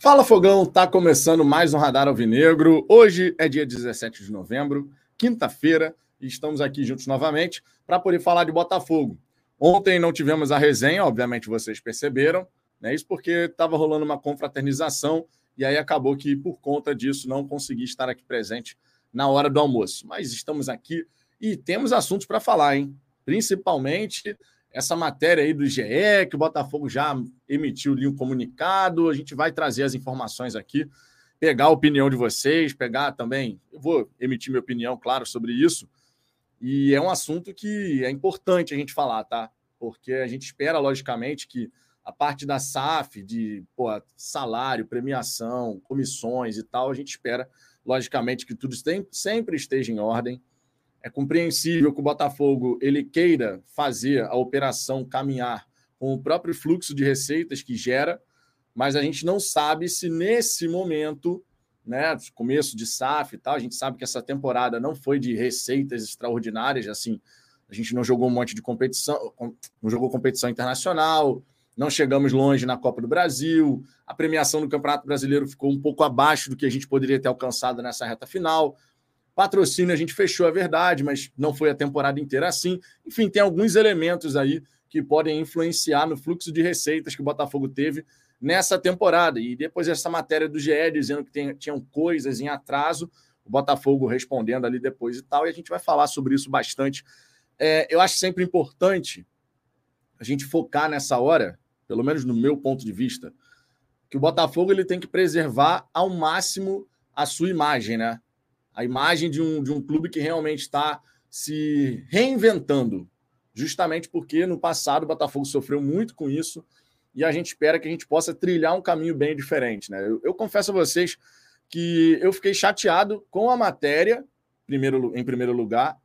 Fala Fogão, tá começando mais um Radar Alvinegro. Hoje é dia 17 de novembro, quinta-feira, e estamos aqui juntos novamente para poder falar de Botafogo. Ontem não tivemos a resenha, obviamente vocês perceberam, né? Isso porque estava rolando uma confraternização e aí acabou que por conta disso não consegui estar aqui presente na hora do almoço. Mas estamos aqui e temos assuntos para falar, hein? Principalmente essa matéria aí do GE, que o Botafogo já emitiu ali um comunicado. A gente vai trazer as informações aqui, pegar a opinião de vocês, pegar também. Eu vou emitir minha opinião, claro, sobre isso. E é um assunto que é importante a gente falar, tá? Porque a gente espera, logicamente, que a parte da SAF, de pô, salário, premiação, comissões e tal, a gente espera, logicamente, que tudo sempre esteja em ordem é compreensível que o Botafogo ele queira fazer a operação caminhar com o próprio fluxo de receitas que gera, mas a gente não sabe se nesse momento, né, começo de SAF e tal, a gente sabe que essa temporada não foi de receitas extraordinárias, assim, a gente não jogou um monte de competição, não jogou competição internacional, não chegamos longe na Copa do Brasil, a premiação do Campeonato Brasileiro ficou um pouco abaixo do que a gente poderia ter alcançado nessa reta final. Patrocínio a gente fechou, é verdade, mas não foi a temporada inteira assim. Enfim, tem alguns elementos aí que podem influenciar no fluxo de receitas que o Botafogo teve nessa temporada. E depois essa matéria do GE dizendo que tem, tinham coisas em atraso, o Botafogo respondendo ali depois e tal, e a gente vai falar sobre isso bastante. É, eu acho sempre importante a gente focar nessa hora, pelo menos no meu ponto de vista, que o Botafogo ele tem que preservar ao máximo a sua imagem, né? A imagem de um, de um clube que realmente está se reinventando, justamente porque no passado o Botafogo sofreu muito com isso e a gente espera que a gente possa trilhar um caminho bem diferente. Né? Eu, eu confesso a vocês que eu fiquei chateado com a matéria, primeiro, em primeiro lugar,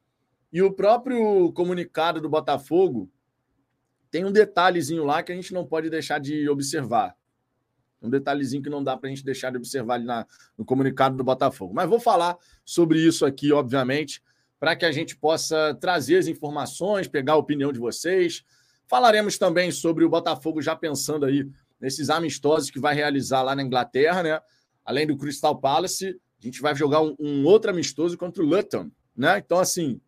e o próprio comunicado do Botafogo tem um detalhezinho lá que a gente não pode deixar de observar. Um detalhezinho que não dá para a gente deixar de observar ali na, no comunicado do Botafogo. Mas vou falar sobre isso aqui, obviamente, para que a gente possa trazer as informações, pegar a opinião de vocês. Falaremos também sobre o Botafogo já pensando aí nesses amistosos que vai realizar lá na Inglaterra, né? Além do Crystal Palace, a gente vai jogar um, um outro amistoso contra o Luton, né? Então, assim,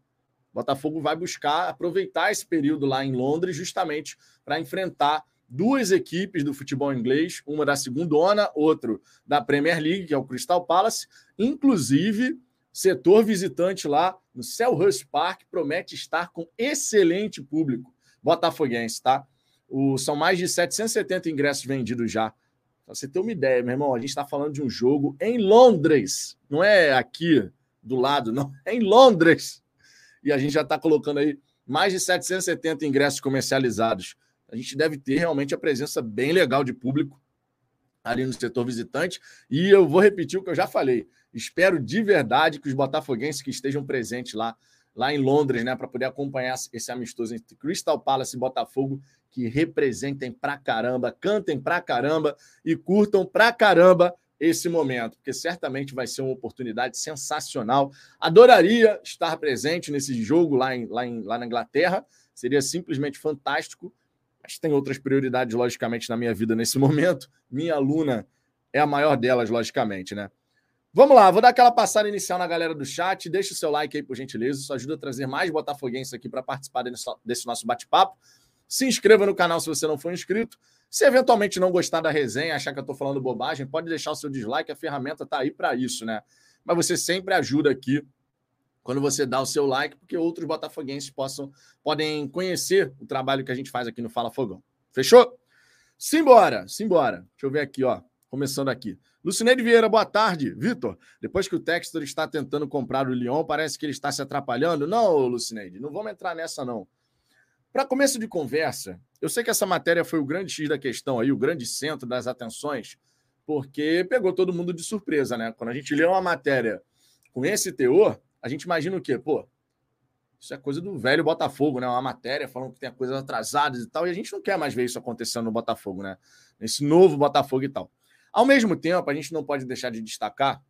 o Botafogo vai buscar aproveitar esse período lá em Londres justamente para enfrentar duas equipes do futebol inglês, uma da segunda ona, outro da Premier League, que é o Crystal Palace. Inclusive, setor visitante lá no Selhurst Park promete estar com excelente público botafoguense, tá? O, são mais de 770 ingressos vendidos já. Pra você ter uma ideia, meu irmão, a gente está falando de um jogo em Londres, não é aqui do lado, não, é em Londres. E a gente já está colocando aí mais de 770 ingressos comercializados a gente deve ter realmente a presença bem legal de público ali no setor visitante. E eu vou repetir o que eu já falei. Espero de verdade que os botafoguenses que estejam presentes lá, lá em Londres, né, para poder acompanhar esse amistoso entre Crystal Palace e Botafogo, que representem pra caramba, cantem pra caramba e curtam pra caramba esse momento, porque certamente vai ser uma oportunidade sensacional. Adoraria estar presente nesse jogo lá, em, lá, em, lá na Inglaterra, seria simplesmente fantástico tem outras prioridades, logicamente, na minha vida nesse momento. Minha aluna é a maior delas, logicamente, né? Vamos lá, vou dar aquela passada inicial na galera do chat. Deixa o seu like aí, por gentileza. Isso ajuda a trazer mais botafoguenses aqui para participar desse nosso bate-papo. Se inscreva no canal se você não for inscrito. Se eventualmente não gostar da resenha, achar que eu estou falando bobagem, pode deixar o seu dislike. A ferramenta está aí para isso, né? Mas você sempre ajuda aqui quando você dá o seu like, porque outros botafoguenses possam, podem conhecer o trabalho que a gente faz aqui no Fala Fogão. Fechou? Simbora, simbora. Deixa eu ver aqui, ó. Começando aqui. Lucineide Vieira, boa tarde. Vitor, depois que o Textor está tentando comprar o Lyon, parece que ele está se atrapalhando. Não, Lucineide, não vamos entrar nessa, não. Para começo de conversa, eu sei que essa matéria foi o grande X da questão aí, o grande centro das atenções, porque pegou todo mundo de surpresa, né? Quando a gente lê uma matéria com esse teor, a gente imagina o quê? Pô, isso é coisa do velho Botafogo, né? Uma matéria falando que tem coisas atrasadas e tal, e a gente não quer mais ver isso acontecendo no Botafogo, né? Nesse novo Botafogo e tal. Ao mesmo tempo, a gente não pode deixar de destacar,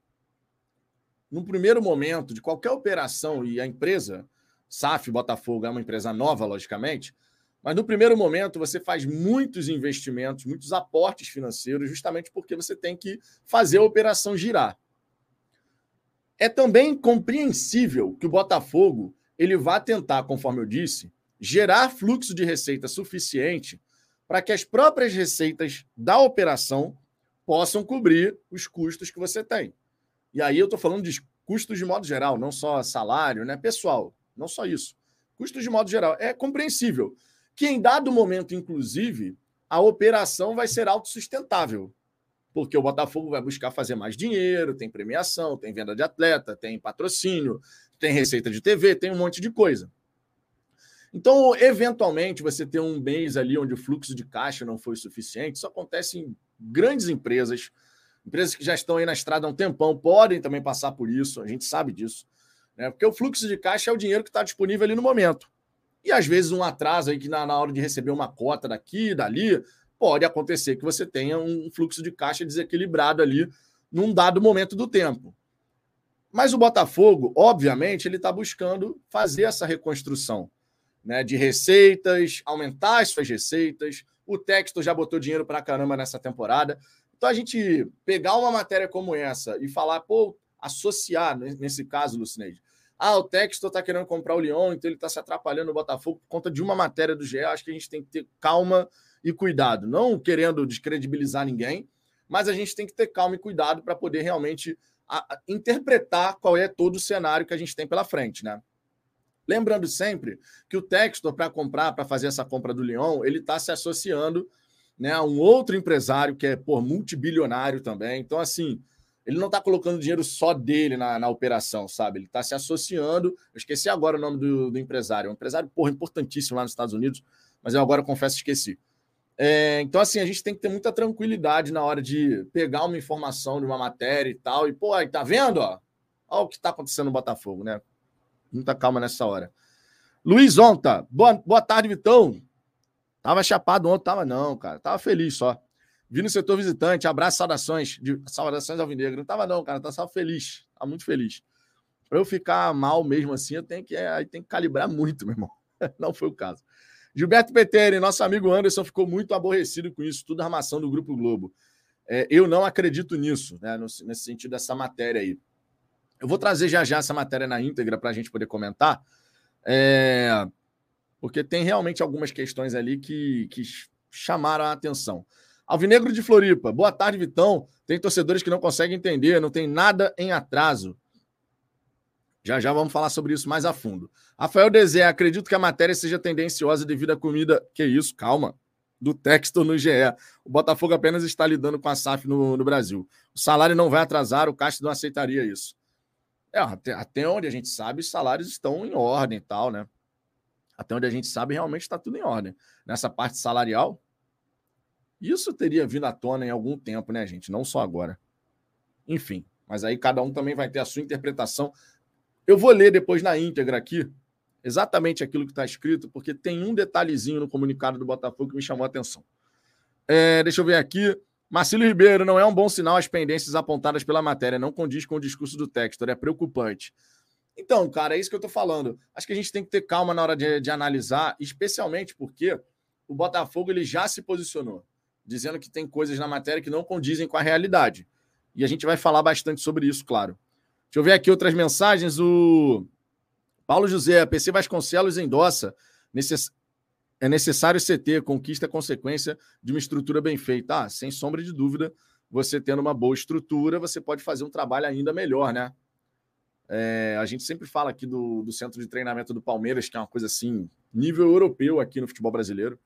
no primeiro momento de qualquer operação, e a empresa, SAF Botafogo, é uma empresa nova, logicamente, Mas no primeiro momento você faz muitos investimentos, muitos aportes financeiros, justamente porque você tem que fazer a operação girar. É também compreensível que o Botafogo ele vá tentar, conforme eu disse, gerar fluxo de receita suficiente para que as próprias receitas da operação possam cobrir os custos que você tem. E aí eu estou falando de custos de modo geral, não só salário, né? Pessoal, não só isso. Custos de modo geral. É compreensível que em dado momento, inclusive, a operação vai ser autossustentável. Porque o Botafogo vai buscar fazer mais dinheiro, tem premiação, tem venda de atleta, tem patrocínio, tem receita de TV, tem um monte de coisa. Então, eventualmente, você ter um mês ali onde o fluxo de caixa não foi suficiente, isso acontece em grandes empresas, empresas que já estão aí na estrada há um tempão, podem também passar por isso, a gente sabe disso. Né? Porque o fluxo de caixa é o dinheiro que está disponível ali no momento. E às vezes um atraso aí que na, na hora de receber uma cota daqui, dali, pode acontecer que você tenha um fluxo de caixa desequilibrado ali num dado momento do tempo. Mas o Botafogo, obviamente, ele está buscando fazer essa reconstrução né, de receitas, aumentar as suas receitas. O Texto já botou dinheiro para caramba nessa temporada. Então a gente pegar uma matéria como essa e falar, pô, associar, nesse caso, Lucineide, ah, o Texto está querendo comprar o Lyon, então ele está se atrapalhando no Botafogo por conta de uma matéria do GE. Acho que a gente tem que ter calma e cuidado, não querendo descredibilizar ninguém, mas a gente tem que ter calma e cuidado para poder realmente a, a, interpretar qual é todo o cenário que a gente tem pela frente, né? Lembrando sempre que o Textor, para comprar, para fazer essa compra do Lyon, ele está se associando né, a um outro empresário que é por multibilionário também. Então, assim, ele não está colocando dinheiro só dele na, na operação, sabe? Ele está se associando. Eu esqueci agora o nome do, do empresário. É um empresário, porra, importantíssimo lá nos Estados Unidos, mas eu agora confesso esqueci. É, então, assim, a gente tem que ter muita tranquilidade na hora de pegar uma informação de uma matéria e tal, e, pô, aí, tá vendo? Ó, olha o que está acontecendo no Botafogo, né? Muita calma nessa hora. Luiz Onta, boa, boa tarde, Vitão. Tava chapado ontem, tava não, cara. Tava feliz só. Vi no setor visitante, abraço, saudações. De, saudações ao Vinegro. Não tava não, cara. Tava só feliz. Tava muito feliz. Para eu ficar mal mesmo assim, eu tenho que, é, aí tem que calibrar muito, meu irmão. Não foi o caso. Gilberto Peteri, nosso amigo Anderson, ficou muito aborrecido com isso, tudo armação do Grupo Globo. É, eu não acredito nisso, né, nesse sentido dessa matéria aí. Eu vou trazer já já essa matéria na íntegra para a gente poder comentar, é... porque tem realmente algumas questões ali que, que chamaram a atenção. Alvinegro de Floripa, boa tarde, Vitão. Tem torcedores que não conseguem entender, não tem nada em atraso. Já já vamos falar sobre isso mais a fundo. Rafael Dezé, acredito que a matéria seja tendenciosa devido à comida. Que isso, calma. Do texto no GE. O Botafogo apenas está lidando com a SAF no, no Brasil. O salário não vai atrasar, o Castro não aceitaria isso. É, até, até onde a gente sabe, os salários estão em ordem e tal, né? Até onde a gente sabe, realmente está tudo em ordem. Nessa parte salarial, isso teria vindo à tona em algum tempo, né, gente? Não só agora. Enfim, mas aí cada um também vai ter a sua interpretação. Eu vou ler depois na íntegra aqui exatamente aquilo que está escrito, porque tem um detalhezinho no comunicado do Botafogo que me chamou a atenção. É, deixa eu ver aqui. Marcelo Ribeiro, não é um bom sinal as pendências apontadas pela matéria, não condiz com o discurso do Textor, é preocupante. Então, cara, é isso que eu tô falando. Acho que a gente tem que ter calma na hora de, de analisar, especialmente porque o Botafogo ele já se posicionou, dizendo que tem coisas na matéria que não condizem com a realidade. E a gente vai falar bastante sobre isso, claro. Deixa eu ver aqui outras mensagens. O Paulo José, PC Vasconcelos endossa. Necess é necessário CT, conquista consequência de uma estrutura bem feita. Ah, sem sombra de dúvida, você tendo uma boa estrutura, você pode fazer um trabalho ainda melhor, né? É, a gente sempre fala aqui do, do centro de treinamento do Palmeiras, que é uma coisa assim, nível europeu aqui no futebol brasileiro,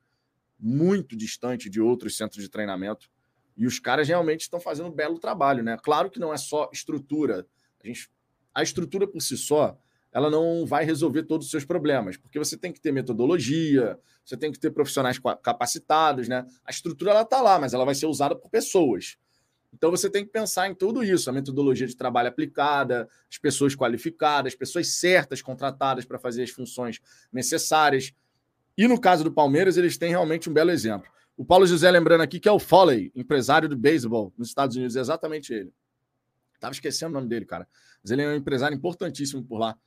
muito distante de outros centros de treinamento. E os caras realmente estão fazendo um belo trabalho, né? Claro que não é só estrutura. A, gente, a estrutura por si só, ela não vai resolver todos os seus problemas, porque você tem que ter metodologia, você tem que ter profissionais capacitados, né? A estrutura ela está lá, mas ela vai ser usada por pessoas. Então você tem que pensar em tudo isso, a metodologia de trabalho aplicada, as pessoas qualificadas, as pessoas certas contratadas para fazer as funções necessárias. E no caso do Palmeiras, eles têm realmente um belo exemplo. O Paulo José lembrando aqui que é o Foley, empresário do beisebol nos Estados Unidos, é exatamente ele. Tava esquecendo o nome dele, cara. Mas ele é um empresário importantíssimo por lá.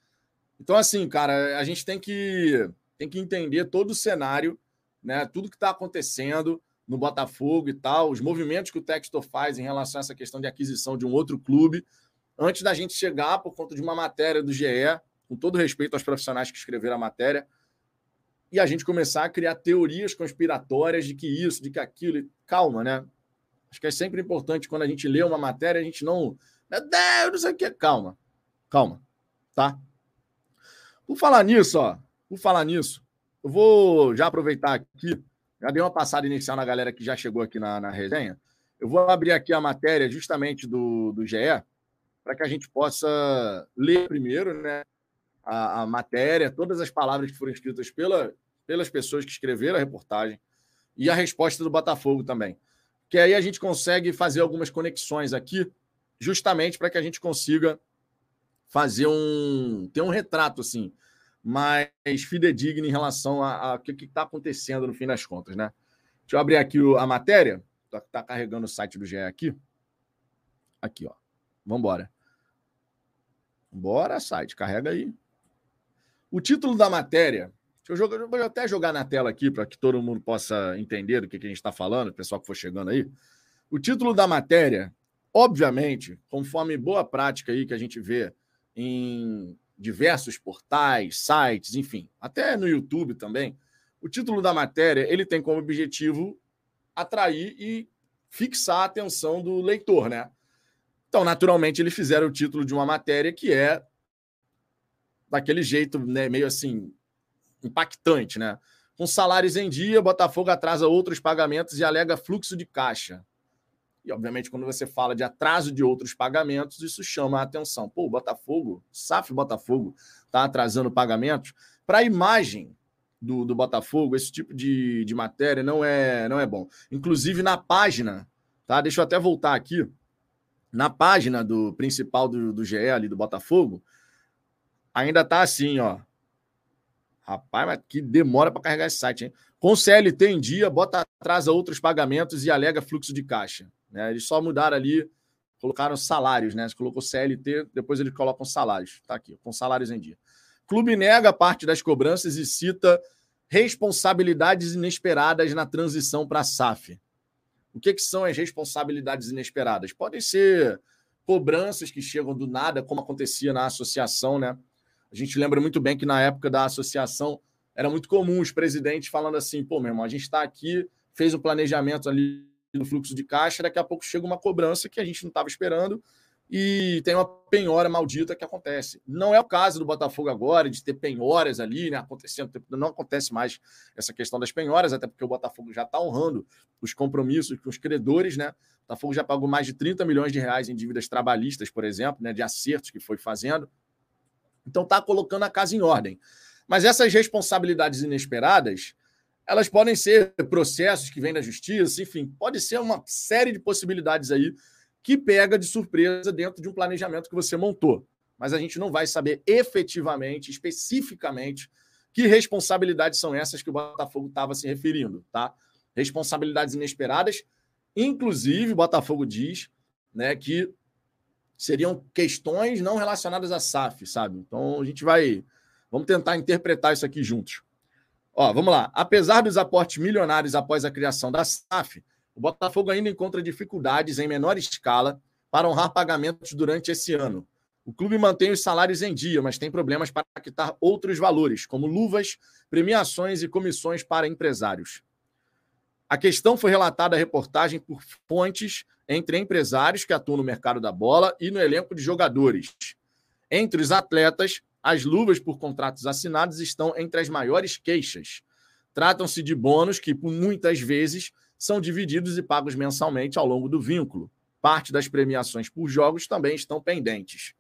Então, assim, cara, a gente tem que, tem que entender todo o cenário né? Tudo que está acontecendo no Botafogo e tal, os movimentos que o Textor faz em relação a essa questão de aquisição de um outro clube, antes da gente chegar por conta de uma matéria do GE, com todo respeito aos profissionais que escreveram a matéria, e a gente começar a criar teorias conspiratórias de que isso, de que aquilo. Calma, né? Acho que é sempre importante quando a gente lê uma matéria, a gente não. Meu Deus, não sei o que. Calma. Calma. Tá? Por falar nisso, ó. Por falar nisso, eu vou já aproveitar aqui. Já dei uma passada inicial na galera que já chegou aqui na, na resenha. Eu vou abrir aqui a matéria justamente do, do GE, para que a gente possa ler primeiro né, a, a, matéria, todas as palavras que foram escritas pela, pelas pessoas que escreveram a reportagem e a resposta do Botafogo também. Que aí a gente consegue fazer algumas conexões aqui, justamente para que a gente consiga fazer um ter um retrato assim mais fidedigno em relação ao que está acontecendo no fim das contas, né? Deixa eu abrir aqui a matéria. Está tá carregando o site do GE aqui. Aqui, ó. Vamos embora. Bora, site. Carrega aí. O título da matéria Deixa eu, jogar, vou até jogar na tela aqui para que todo mundo possa entender do que, que a gente está falando, o pessoal que for chegando aí. O título da matéria, obviamente, conforme boa prática aí que a gente vê em diversos portais, sites, enfim, até no YouTube também, o título da matéria ele tem como objetivo atrair e fixar a atenção do leitor, né? Então, naturalmente, eles fizeram o título de uma matéria que é daquele jeito, né, meio assim, impactante, né? Com salários em dia, Botafogo atrasa outros pagamentos e alega fluxo de caixa. E, obviamente, quando você fala de atraso de outros pagamentos, isso chama a atenção. Pô, o Botafogo, SAF Botafogo, está atrasando pagamentos. Para a imagem do, do Botafogo, esse tipo de, de matéria não é, não é bom. Inclusive, na página, tá? Deixa eu até voltar aqui. Na página do principal do, do GE ali do Botafogo, ainda tá assim, ó. Rapaz, mas que demora para carregar esse site, hein? Com CLT em dia, bota atrás a outros pagamentos e alega fluxo de caixa. Né? Eles só mudaram ali, colocaram salários, né? Você colocou CLT, depois eles colocam salários. Tá aqui, com salários em dia. Clube nega parte das cobranças e cita responsabilidades inesperadas na transição para a SAF. O que, que são as responsabilidades inesperadas? Podem ser cobranças que chegam do nada, como acontecia na associação, né? A gente lembra muito bem que na época da associação era muito comum os presidentes falando assim: pô, meu irmão, a gente está aqui, fez um planejamento ali do fluxo de caixa, daqui a pouco chega uma cobrança que a gente não estava esperando e tem uma penhora maldita que acontece. Não é o caso do Botafogo agora, de ter penhoras ali, né, acontecendo, não acontece mais essa questão das penhoras, até porque o Botafogo já está honrando os compromissos com os credores, né? O Botafogo já pagou mais de 30 milhões de reais em dívidas trabalhistas, por exemplo, né, de acertos que foi fazendo. Então está colocando a casa em ordem. Mas essas responsabilidades inesperadas, elas podem ser processos que vêm da justiça, enfim, pode ser uma série de possibilidades aí que pega de surpresa dentro de um planejamento que você montou. Mas a gente não vai saber efetivamente, especificamente, que responsabilidades são essas que o Botafogo estava se referindo, tá? Responsabilidades inesperadas. Inclusive, o Botafogo diz né, que seriam questões não relacionadas à SAF, sabe? Então a gente vai. Vamos tentar interpretar isso aqui juntos. Ó, vamos lá. Apesar dos aportes milionários após a criação da SAF, o Botafogo ainda encontra dificuldades em menor escala para honrar pagamentos durante esse ano. O clube mantém os salários em dia, mas tem problemas para quitar outros valores, como luvas, premiações e comissões para empresários. A questão foi relatada à reportagem por fontes entre empresários que atuam no mercado da bola e no elenco de jogadores. Entre os atletas, as luvas por contratos assinados estão entre as maiores queixas. Tratam-se de bônus que, por muitas vezes, são divididos e pagos mensalmente ao longo do vínculo. Parte das premiações por jogos também estão pendentes.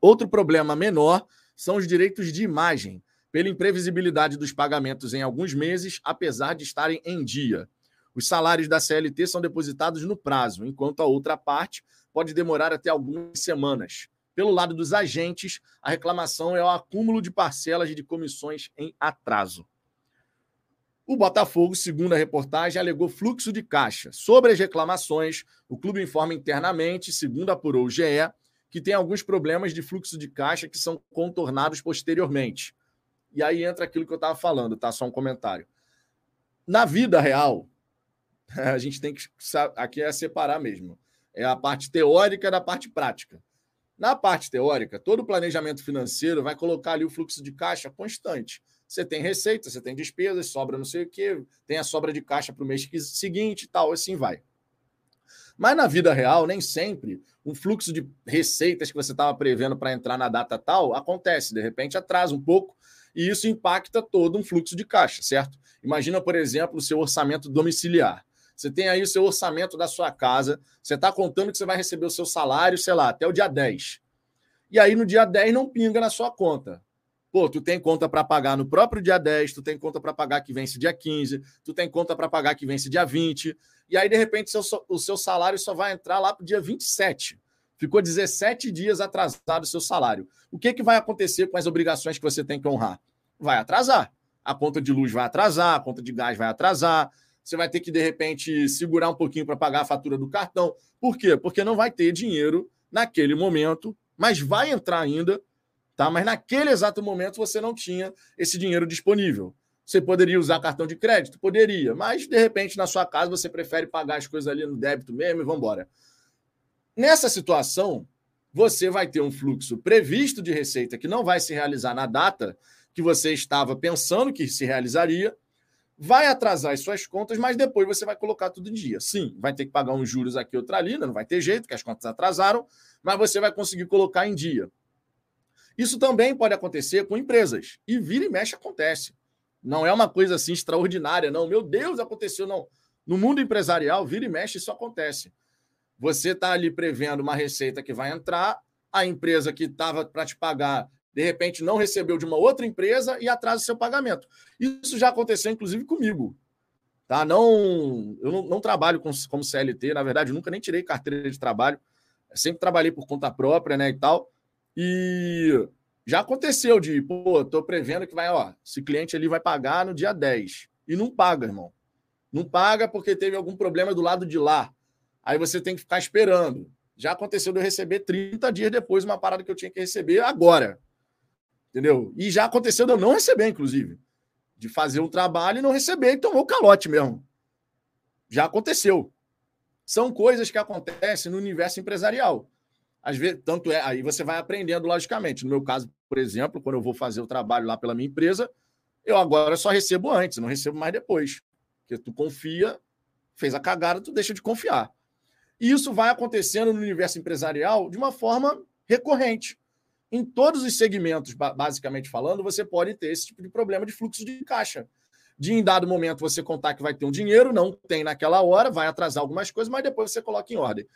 Outro problema menor são os direitos de imagem, pela imprevisibilidade dos pagamentos em alguns meses, apesar de estarem em dia. Os salários da CLT são depositados no prazo, enquanto a outra parte pode demorar até algumas semanas. Pelo lado dos agentes, a reclamação é o acúmulo de parcelas de comissões em atraso. O Botafogo, segundo a reportagem, alegou fluxo de caixa. Sobre as reclamações, o clube informa internamente, segundo apurou o GE, que tem alguns problemas de fluxo de caixa que são contornados posteriormente. E aí entra aquilo que eu estava falando, tá? Só um comentário. Na vida real, a gente tem que aqui é separar mesmo. É a parte teórica da parte prática. Na parte teórica, todo planejamento financeiro vai colocar ali o fluxo de caixa constante. Você tem receita, você tem despesas, sobra não sei o quê, tem a sobra de caixa para o mês seguinte e tal, assim vai. Mas na vida real, nem sempre um fluxo de receitas que você estava prevendo para entrar na data tal acontece. De repente atrasa um pouco e isso impacta todo um fluxo de caixa, certo? Imagina, por exemplo, o seu orçamento domiciliar. Você tem aí o seu orçamento da sua casa, você está contando que você vai receber o seu salário, sei lá, até o dia 10. E aí no dia 10 não pinga na sua conta. Pô, tu tem conta para pagar no próprio dia 10, tu tem conta para pagar que vence dia 15, tu tem conta para pagar que vence dia 20, e aí de repente seu, o seu salário só vai entrar lá para o dia 27. Ficou 17 dias atrasado o seu salário. O que, que vai acontecer com as obrigações que você tem que honrar? Vai atrasar. A conta de luz vai atrasar, a conta de gás vai atrasar, você vai ter que, de repente, segurar um pouquinho para pagar a fatura do cartão. Por quê? Porque não vai ter dinheiro naquele momento, mas vai entrar ainda, tá? Mas naquele exato momento você não tinha esse dinheiro disponível. Você poderia usar cartão de crédito? Poderia, mas de repente na sua casa você prefere pagar as coisas ali no débito mesmo e vamos embora. Nessa situação, você vai ter um fluxo previsto de receita que não vai se realizar na data que você estava pensando que se realizaria, vai atrasar as suas contas, mas depois você vai colocar tudo em dia. Sim, vai ter que pagar uns juros aqui, outra ali, né? não vai ter jeito, que as contas atrasaram, mas você vai conseguir colocar em dia. Isso também pode acontecer com empresas. E vira e mexe acontece. Não é uma coisa assim extraordinária, não. Meu Deus, aconteceu, não. No mundo empresarial, vira e mexe, isso acontece. Você está ali prevendo uma receita que vai entrar, a empresa que estava para te pagar de repente não recebeu de uma outra empresa e atrasa seu pagamento. Isso já aconteceu, inclusive, comigo. Tá? Não, eu não, não trabalho com, como CLT, na verdade, nunca nem tirei carteira de trabalho. sempre trabalhei por conta própria, né? E tal. E já aconteceu de, pô, tô prevendo que vai, ó, esse cliente ali vai pagar no dia 10. E não paga, irmão. Não paga porque teve algum problema do lado de lá. Aí você tem que ficar esperando. Já aconteceu de eu receber 30 dias depois uma parada que eu tinha que receber agora. Entendeu? E já aconteceu de eu não receber, inclusive. De fazer um trabalho e não receber e tomou calote mesmo. Já aconteceu. São coisas que acontecem no universo empresarial. Às vezes, tanto é, aí você vai aprendendo logicamente. No meu caso, por exemplo, quando eu vou fazer o trabalho lá pela minha empresa, eu agora só recebo antes, não recebo mais depois. Porque tu confia, fez a cagada, tu deixa de confiar. E isso vai acontecendo no universo empresarial de uma forma recorrente em todos os segmentos, basicamente falando, você pode ter esse tipo de problema de fluxo de caixa. De em dado momento você contar que vai ter um dinheiro, não tem naquela hora, vai atrasar algumas coisas, mas depois você coloca em ordem.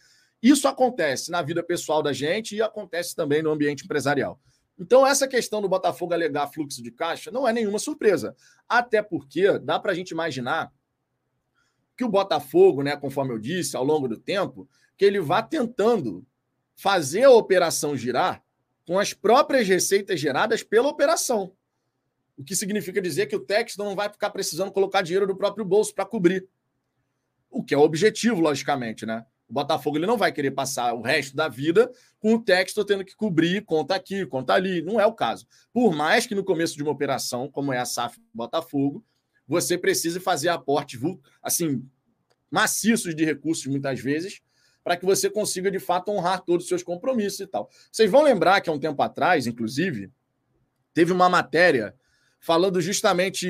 Isso acontece na vida pessoal da gente e acontece também no ambiente empresarial. Então, essa questão do Botafogo alegar fluxo de caixa não é nenhuma surpresa. Até porque dá para a gente imaginar que o Botafogo, né, conforme eu disse, ao longo do tempo, que ele vá tentando fazer a operação girar com as próprias receitas geradas pela operação. O que significa dizer que o Texton não vai ficar precisando colocar dinheiro do próprio bolso para cobrir. O que é o objetivo, logicamente, né? O Botafogo ele não vai querer passar o resto da vida com o Texton tendo que cobrir conta aqui, conta ali. Não é o caso. Por mais que no começo de uma operação, como é a SAF Botafogo, você precise fazer aportes assim, maciços de recursos muitas vezes para que você consiga, de fato, honrar todos os seus compromissos e tal. Vocês vão lembrar que há um tempo atrás, inclusive, teve uma matéria falando justamente.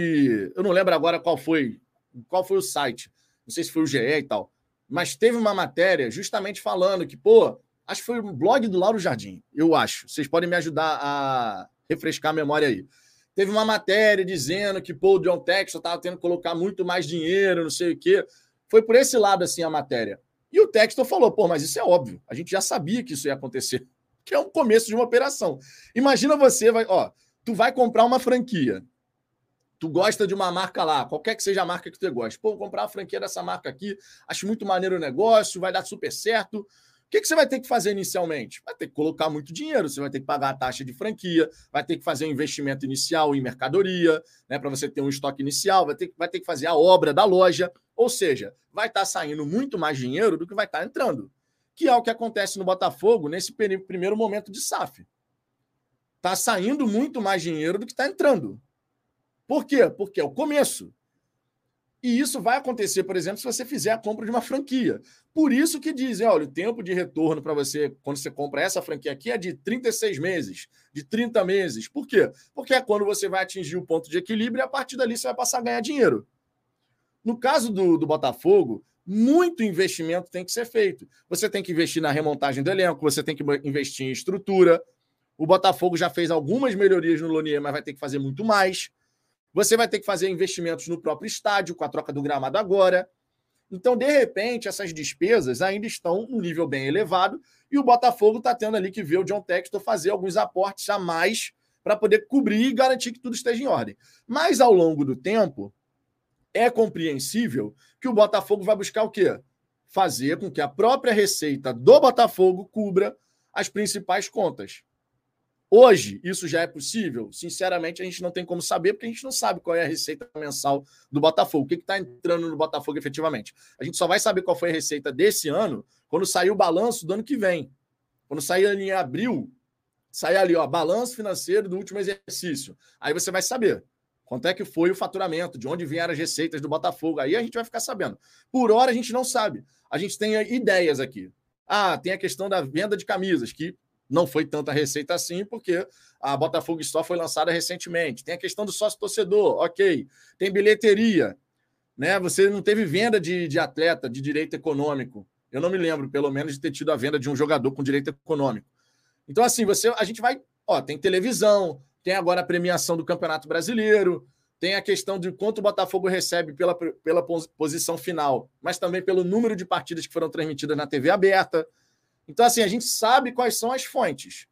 Eu não lembro agora qual foi, qual foi o site, não sei se foi o GE e tal, mas teve uma matéria justamente falando que, pô, acho que foi o blog do Lauro Jardim, eu acho. Vocês podem me ajudar a refrescar a memória aí. Teve uma matéria dizendo que pô, o John Texel estava tendo que colocar muito mais dinheiro, não sei o quê. Foi por esse lado assim a matéria. E o Textor falou: pô, mas isso é óbvio. A gente já sabia que isso ia acontecer. Que é o começo de uma operação. Imagina você, vai, ó, tu vai comprar uma franquia. Tu gosta de uma marca lá, qualquer que seja a marca que tu gosta. Pô, vou comprar a franquia dessa marca aqui, acho muito maneiro o negócio, vai dar super certo. O que, que você vai ter que fazer inicialmente? Vai ter que colocar muito dinheiro, você vai ter que pagar a taxa de franquia, vai ter que fazer um investimento inicial em mercadoria, né, para você ter um estoque inicial, vai ter, vai ter que fazer a obra da loja. Ou seja, vai estar tá saindo muito mais dinheiro do que vai estar tá entrando. Que é o que acontece no Botafogo nesse primeiro momento de SAF. Está saindo muito mais dinheiro do que está entrando. Por quê? Porque é o começo. E isso vai acontecer, por exemplo, se você fizer a compra de uma franquia. Por isso que dizem, olha, o tempo de retorno para você, quando você compra essa franquia aqui, é de 36 meses, de 30 meses. Por quê? Porque é quando você vai atingir o ponto de equilíbrio e a partir dali você vai passar a ganhar dinheiro. No caso do, do Botafogo, muito investimento tem que ser feito. Você tem que investir na remontagem do elenco, você tem que investir em estrutura. O Botafogo já fez algumas melhorias no Lonier, mas vai ter que fazer muito mais. Você vai ter que fazer investimentos no próprio estádio, com a troca do gramado agora. Então, de repente, essas despesas ainda estão num nível bem elevado e o Botafogo está tendo ali que ver o John Textor fazer alguns aportes a mais para poder cobrir e garantir que tudo esteja em ordem. Mas, ao longo do tempo, é compreensível que o Botafogo vai buscar o quê? Fazer com que a própria receita do Botafogo cubra as principais contas. Hoje, isso já é possível? Sinceramente, a gente não tem como saber, porque a gente não sabe qual é a receita mensal do Botafogo, o que está entrando no Botafogo efetivamente. A gente só vai saber qual foi a receita desse ano quando sair o balanço do ano que vem. Quando sair em abril, sair ali, ó, balanço financeiro do último exercício. Aí você vai saber quanto é que foi o faturamento, de onde vieram as receitas do Botafogo. Aí a gente vai ficar sabendo. Por hora, a gente não sabe. A gente tem ideias aqui. Ah, tem a questão da venda de camisas, que não foi tanta receita assim, porque a Botafogo Store foi lançada recentemente. Tem a questão do sócio-torcedor, ok. Tem bilheteria, né? Você não teve venda de, de atleta de direito econômico. Eu não me lembro, pelo menos, de ter tido a venda de um jogador com direito econômico. Então, assim, você, a gente vai. Ó, tem televisão, tem agora a premiação do Campeonato Brasileiro, tem a questão de quanto o Botafogo recebe pela, pela posição final, mas também pelo número de partidas que foram transmitidas na TV aberta. Então, assim, a gente sabe quais são as fontes.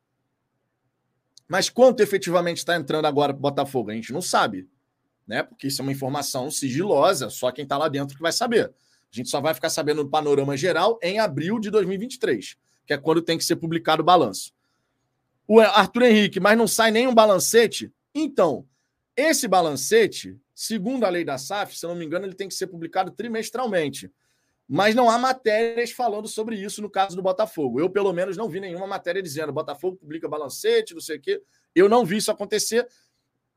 Mas quanto efetivamente está entrando agora para o Botafogo? A gente não sabe. Né? Porque isso é uma informação sigilosa, só quem está lá dentro que vai saber. A gente só vai ficar sabendo no panorama geral em abril de 2023, que é quando tem que ser publicado o balanço. O Arthur Henrique, mas não sai nenhum balancete? Então, esse balancete, segundo a lei da SAF, se não me engano, ele tem que ser publicado trimestralmente. Mas não há matérias falando sobre isso no caso do Botafogo. Eu, pelo menos, não vi nenhuma matéria dizendo Botafogo publica balancete, não sei o quê. Eu não vi isso acontecer.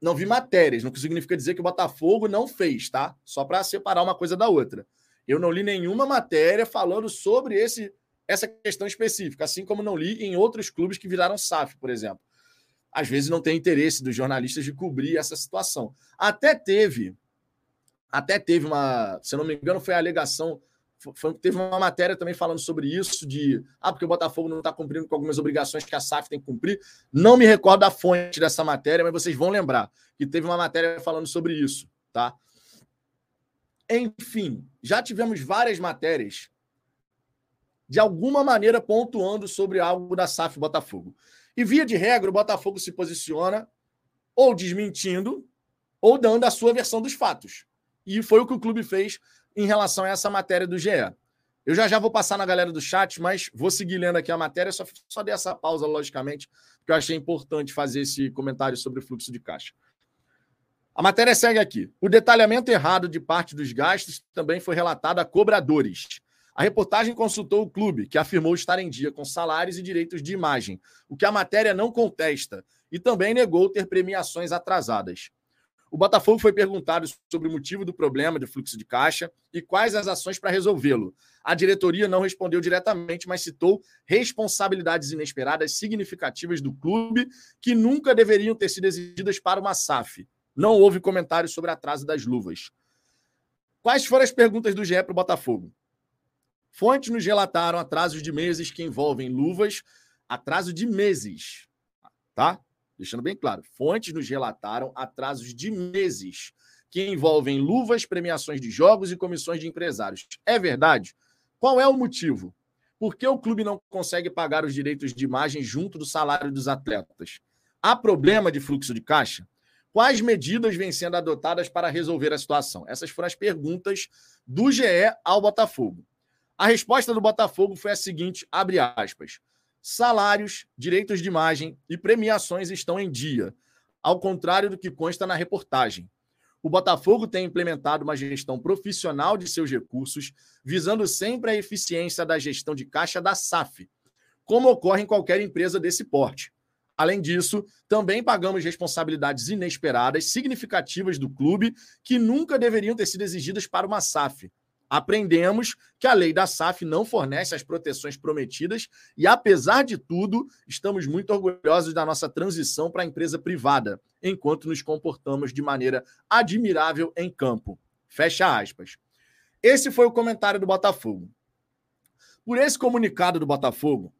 Não vi matérias. Não significa dizer que o Botafogo não fez, tá? Só para separar uma coisa da outra. Eu não li nenhuma matéria falando sobre esse, essa questão específica, assim como não li em outros clubes que viraram SAF, por exemplo. Às vezes não tem interesse dos jornalistas de cobrir essa situação. Até teve, até teve uma, se não me engano, foi a alegação foi, teve uma matéria também falando sobre isso, de ah, porque o Botafogo não está cumprindo com algumas obrigações que a SAF tem que cumprir. Não me recordo a fonte dessa matéria, mas vocês vão lembrar que teve uma matéria falando sobre isso, tá? Enfim, já tivemos várias matérias de alguma maneira pontuando sobre algo da SAF Botafogo. E via de regra, o Botafogo se posiciona ou desmentindo ou dando a sua versão dos fatos. E foi o que o clube fez em relação a essa matéria do GE. Eu já já vou passar na galera do chat, mas vou seguir lendo aqui a matéria, só, só dei essa pausa, logicamente, porque eu achei importante fazer esse comentário sobre o fluxo de caixa. A matéria segue aqui. O detalhamento errado de parte dos gastos também foi relatado a cobradores. A reportagem consultou o clube, que afirmou estar em dia com salários e direitos de imagem, o que a matéria não contesta, e também negou ter premiações atrasadas. O Botafogo foi perguntado sobre o motivo do problema de fluxo de caixa e quais as ações para resolvê-lo. A diretoria não respondeu diretamente, mas citou responsabilidades inesperadas significativas do clube que nunca deveriam ter sido exigidas para uma SAF. Não houve comentários sobre atraso das luvas. Quais foram as perguntas do GE para o Botafogo? Fontes nos relataram atrasos de meses que envolvem luvas, atraso de meses, tá? Deixando bem claro, fontes nos relataram atrasos de meses que envolvem luvas, premiações de jogos e comissões de empresários. É verdade? Qual é o motivo? Por que o clube não consegue pagar os direitos de imagem junto do salário dos atletas? Há problema de fluxo de caixa? Quais medidas vêm sendo adotadas para resolver a situação? Essas foram as perguntas do GE ao Botafogo. A resposta do Botafogo foi a seguinte, abre aspas salários, direitos de imagem e premiações estão em dia, ao contrário do que consta na reportagem. O Botafogo tem implementado uma gestão profissional de seus recursos, visando sempre a eficiência da gestão de caixa da SAF, como ocorre em qualquer empresa desse porte. Além disso, também pagamos responsabilidades inesperadas, significativas do clube, que nunca deveriam ter sido exigidas para uma SAF. Aprendemos que a lei da SAF não fornece as proteções prometidas e, apesar de tudo, estamos muito orgulhosos da nossa transição para a empresa privada, enquanto nos comportamos de maneira admirável em campo. Fecha aspas. Esse foi o comentário do Botafogo. Por esse comunicado do Botafogo,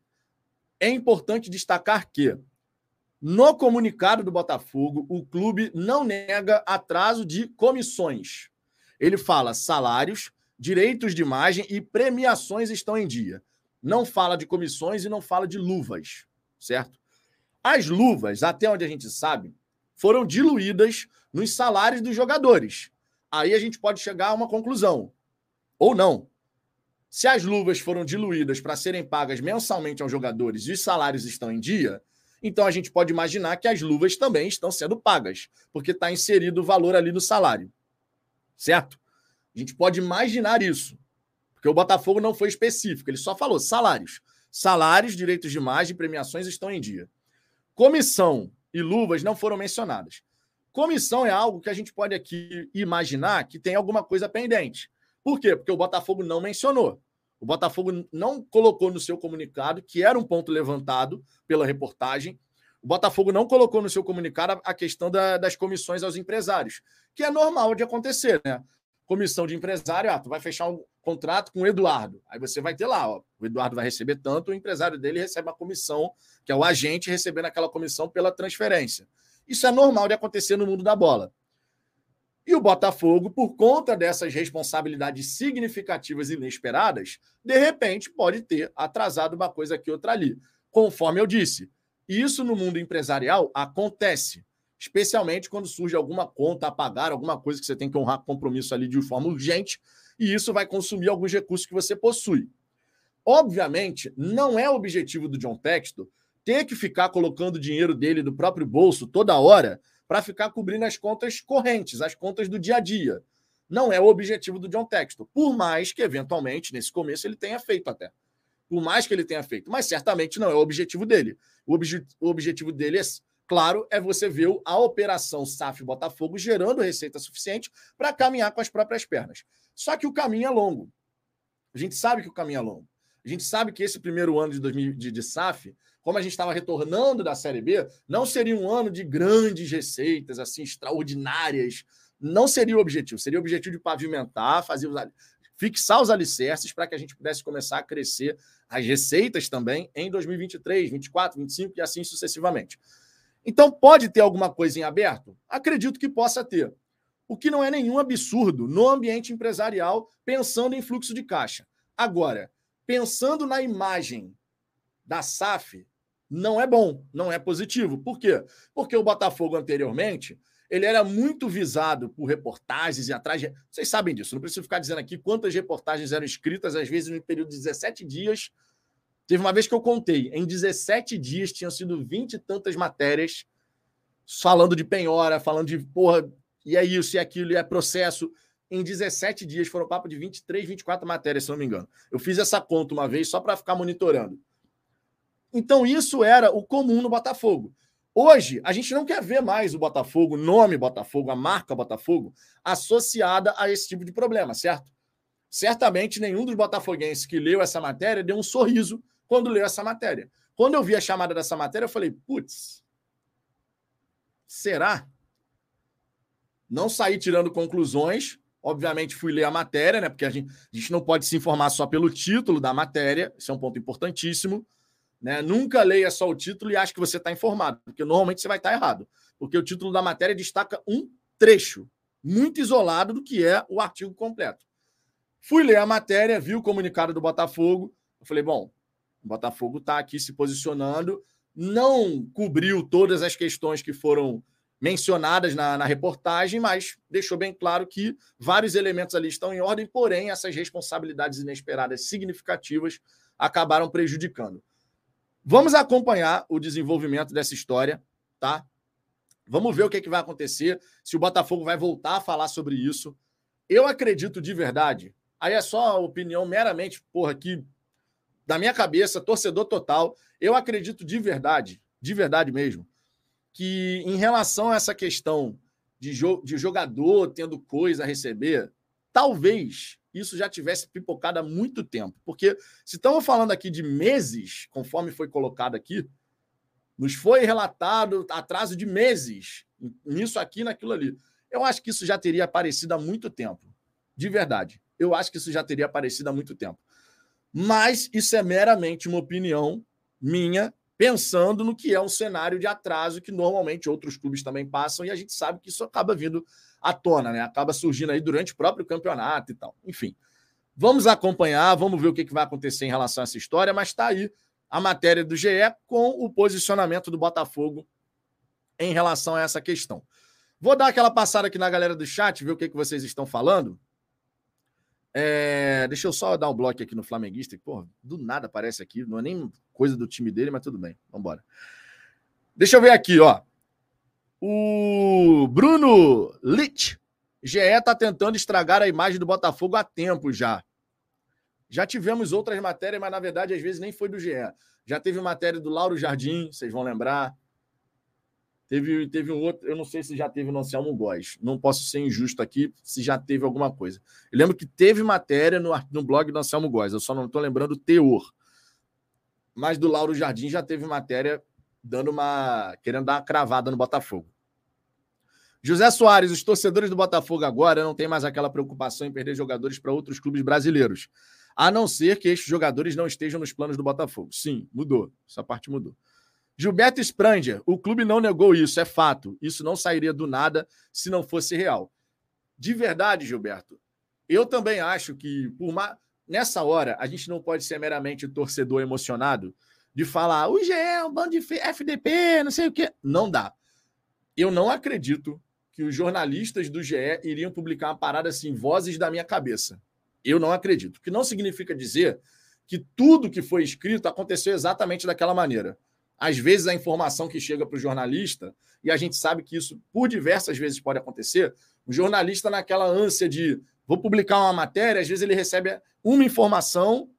é importante destacar que no comunicado do Botafogo, o clube não nega atraso de comissões. Ele fala salários, direitos de imagem e premiações estão em dia. Não fala de comissões e não fala de luvas, certo? As luvas, até onde a gente sabe, foram diluídas nos salários dos jogadores. Aí a gente pode chegar a uma conclusão. Ou não. Se as luvas foram diluídas para serem pagas mensalmente aos jogadores e os salários estão em dia, então a gente pode imaginar que as luvas também estão sendo pagas, porque está inserido o valor ali no salário. Certo? A gente pode imaginar isso. Porque o Botafogo não foi específico, ele só falou salários. Salários, direitos de imagem premiações estão em dia. Comissão e luvas não foram mencionadas. Comissão é algo que a gente pode aqui imaginar que tem alguma coisa pendente. Por quê? Porque o Botafogo não mencionou. O Botafogo não colocou no seu comunicado, que era um ponto levantado pela reportagem, o Botafogo não colocou no seu comunicado a questão da, das comissões aos empresários, que é normal de acontecer, né? Comissão de empresário, ah, tu vai fechar um contrato com o Eduardo. Aí você vai ter lá, ó, o Eduardo vai receber tanto, o empresário dele recebe a comissão, que é o agente recebendo aquela comissão pela transferência. Isso é normal de acontecer no mundo da bola. E o Botafogo, por conta dessas responsabilidades significativas e inesperadas, de repente pode ter atrasado uma coisa aqui, outra ali. Conforme eu disse, isso no mundo empresarial acontece, especialmente quando surge alguma conta a pagar, alguma coisa que você tem que honrar compromisso ali de forma urgente, e isso vai consumir alguns recursos que você possui. Obviamente, não é o objetivo do John Textor ter que ficar colocando dinheiro dele do próprio bolso toda hora para ficar cobrindo as contas correntes, as contas do dia a dia. Não é o objetivo do John Textor, por mais que, eventualmente, nesse começo, ele tenha feito até. Por mais que ele tenha feito, mas certamente não é o objetivo dele. O, obje o objetivo dele, é, claro, é você ver a operação SAF Botafogo gerando receita suficiente para caminhar com as próprias pernas. Só que o caminho é longo. A gente sabe que o caminho é longo. A gente sabe que esse primeiro ano de, 2000, de, de SAF como a gente estava retornando da Série B, não seria um ano de grandes receitas, assim, extraordinárias. Não seria o objetivo. Seria o objetivo de pavimentar, fazer os, fixar os alicerces para que a gente pudesse começar a crescer as receitas também em 2023, 2024, 2025 e assim sucessivamente. Então, pode ter alguma coisa em aberto? Acredito que possa ter. O que não é nenhum absurdo no ambiente empresarial, pensando em fluxo de caixa. Agora, pensando na imagem da SAF, não é bom, não é positivo. Por quê? Porque o Botafogo anteriormente ele era muito visado por reportagens e atrás. Vocês sabem disso, não preciso ficar dizendo aqui quantas reportagens eram escritas, às vezes, no período de 17 dias. Teve uma vez que eu contei, em 17 dias tinham sido 20 e tantas matérias falando de penhora, falando de porra, e é isso, e é aquilo, e é processo. Em 17 dias foram papo de 23, 24 matérias, se não me engano. Eu fiz essa conta uma vez só para ficar monitorando. Então, isso era o comum no Botafogo. Hoje, a gente não quer ver mais o Botafogo, o nome Botafogo, a marca Botafogo, associada a esse tipo de problema, certo? Certamente nenhum dos botafoguenses que leu essa matéria deu um sorriso quando leu essa matéria. Quando eu vi a chamada dessa matéria, eu falei, putz, será? Não saí tirando conclusões. Obviamente, fui ler a matéria, né? Porque a gente, a gente não pode se informar só pelo título da matéria, isso é um ponto importantíssimo. Né? Nunca leia só o título e ache que você está informado, porque normalmente você vai estar errado. Porque o título da matéria destaca um trecho muito isolado do que é o artigo completo. Fui ler a matéria, vi o comunicado do Botafogo. Eu falei, bom, o Botafogo está aqui se posicionando, não cobriu todas as questões que foram mencionadas na, na, reportagem, mas deixou bem claro que vários elementos ali estão em ordem, porém, essas responsabilidades inesperadas significativas acabaram prejudicando. Vamos acompanhar o desenvolvimento dessa história, tá? Vamos ver o que, é que vai acontecer, se o Botafogo vai voltar a falar sobre isso. Eu acredito de verdade, aí é só opinião meramente, porra, aqui da minha cabeça, torcedor total, eu acredito de verdade, de verdade mesmo, que em relação a essa questão de, jo de jogador tendo coisa a receber, talvez isso já tivesse pipocado há muito tempo. Porque se estamos falando aqui de meses, conforme foi colocado aqui, nos foi relatado atraso de meses nisso aqui, naquilo ali. Eu acho que isso já teria aparecido há muito tempo. De verdade. Eu acho que isso já teria aparecido há muito tempo. Mas isso é meramente uma opinião minha, pensando no que é um cenário de atraso que normalmente outros clubes também passam, e a gente sabe que isso acaba vindo à tona, né? Acaba surgindo aí durante o próprio campeonato e tal. Enfim. Vamos acompanhar, vamos ver o que vai acontecer em relação a essa história, mas está aí a matéria do GE com o posicionamento do Botafogo em relação a essa questão. Vou dar aquela passada aqui na galera do chat, ver o que, que vocês estão falando. É, deixa eu só dar um bloco aqui no Flamenguista, que, porra, do nada aparece aqui, não é nem coisa do time dele, mas tudo bem, vamos embora. Deixa eu ver aqui, ó. O Bruno Litt, GE tá tentando estragar a imagem do Botafogo há tempo já. Já tivemos outras matérias, mas na verdade às vezes nem foi do GE. Já teve matéria do Lauro Jardim, vocês vão lembrar. Teve, teve um outro, eu não sei se já teve no Anselmo Góes. Não posso ser injusto aqui se já teve alguma coisa. Eu lembro que teve matéria no, no blog do Anselmo Góes, eu só não estou lembrando o teor. Mas do Lauro Jardim já teve matéria dando uma. querendo dar uma cravada no Botafogo. José Soares, os torcedores do Botafogo agora não têm mais aquela preocupação em perder jogadores para outros clubes brasileiros. A não ser que estes jogadores não estejam nos planos do Botafogo. Sim, mudou. Essa parte mudou. Gilberto Spranger, o clube não negou isso, é fato. Isso não sairia do nada se não fosse real. De verdade, Gilberto, eu também acho que, por nessa hora, a gente não pode ser meramente torcedor emocionado de falar o GE é um bando de FDP, não sei o quê. Não dá. Eu não acredito que os jornalistas do GE iriam publicar uma parada assim, vozes da minha cabeça. Eu não acredito. O que não significa dizer que tudo que foi escrito aconteceu exatamente daquela maneira às vezes a informação que chega para o jornalista, e a gente sabe que isso por diversas vezes pode acontecer, o jornalista naquela ânsia de vou publicar uma matéria, às vezes ele recebe uma informação,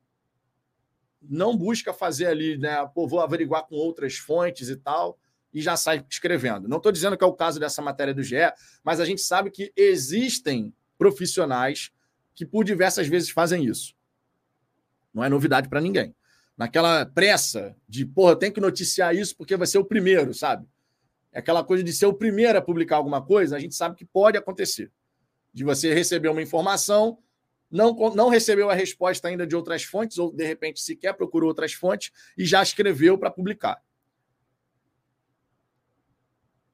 não busca fazer ali, né, pô, vou averiguar com outras fontes e tal, e já sai escrevendo. Não estou dizendo que é o caso dessa matéria do GE, mas a gente sabe que existem profissionais que por diversas vezes fazem isso. Não é novidade para ninguém naquela pressa de, porra, tem que noticiar isso porque vai ser o primeiro, sabe? É aquela coisa de ser o primeiro a publicar alguma coisa, a gente sabe que pode acontecer. De você receber uma informação, não, não recebeu a resposta ainda de outras fontes, ou de repente sequer procurou outras fontes e já escreveu para publicar.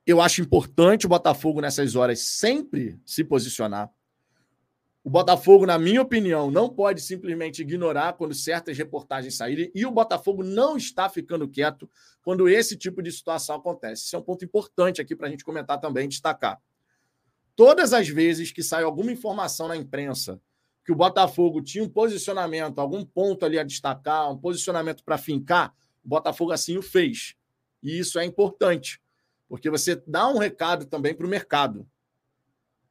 Eu acho importante o Botafogo nessas horas sempre se posicionar o Botafogo, na minha opinião, não pode simplesmente ignorar quando certas reportagens saírem, e o Botafogo não está ficando quieto quando esse tipo de situação acontece. Isso é um ponto importante aqui para a gente comentar também, destacar. Todas as vezes que sai alguma informação na imprensa que o Botafogo tinha um posicionamento, algum ponto ali a destacar, um posicionamento para fincar, o Botafogo assim o fez. E isso é importante, porque você dá um recado também para o mercado.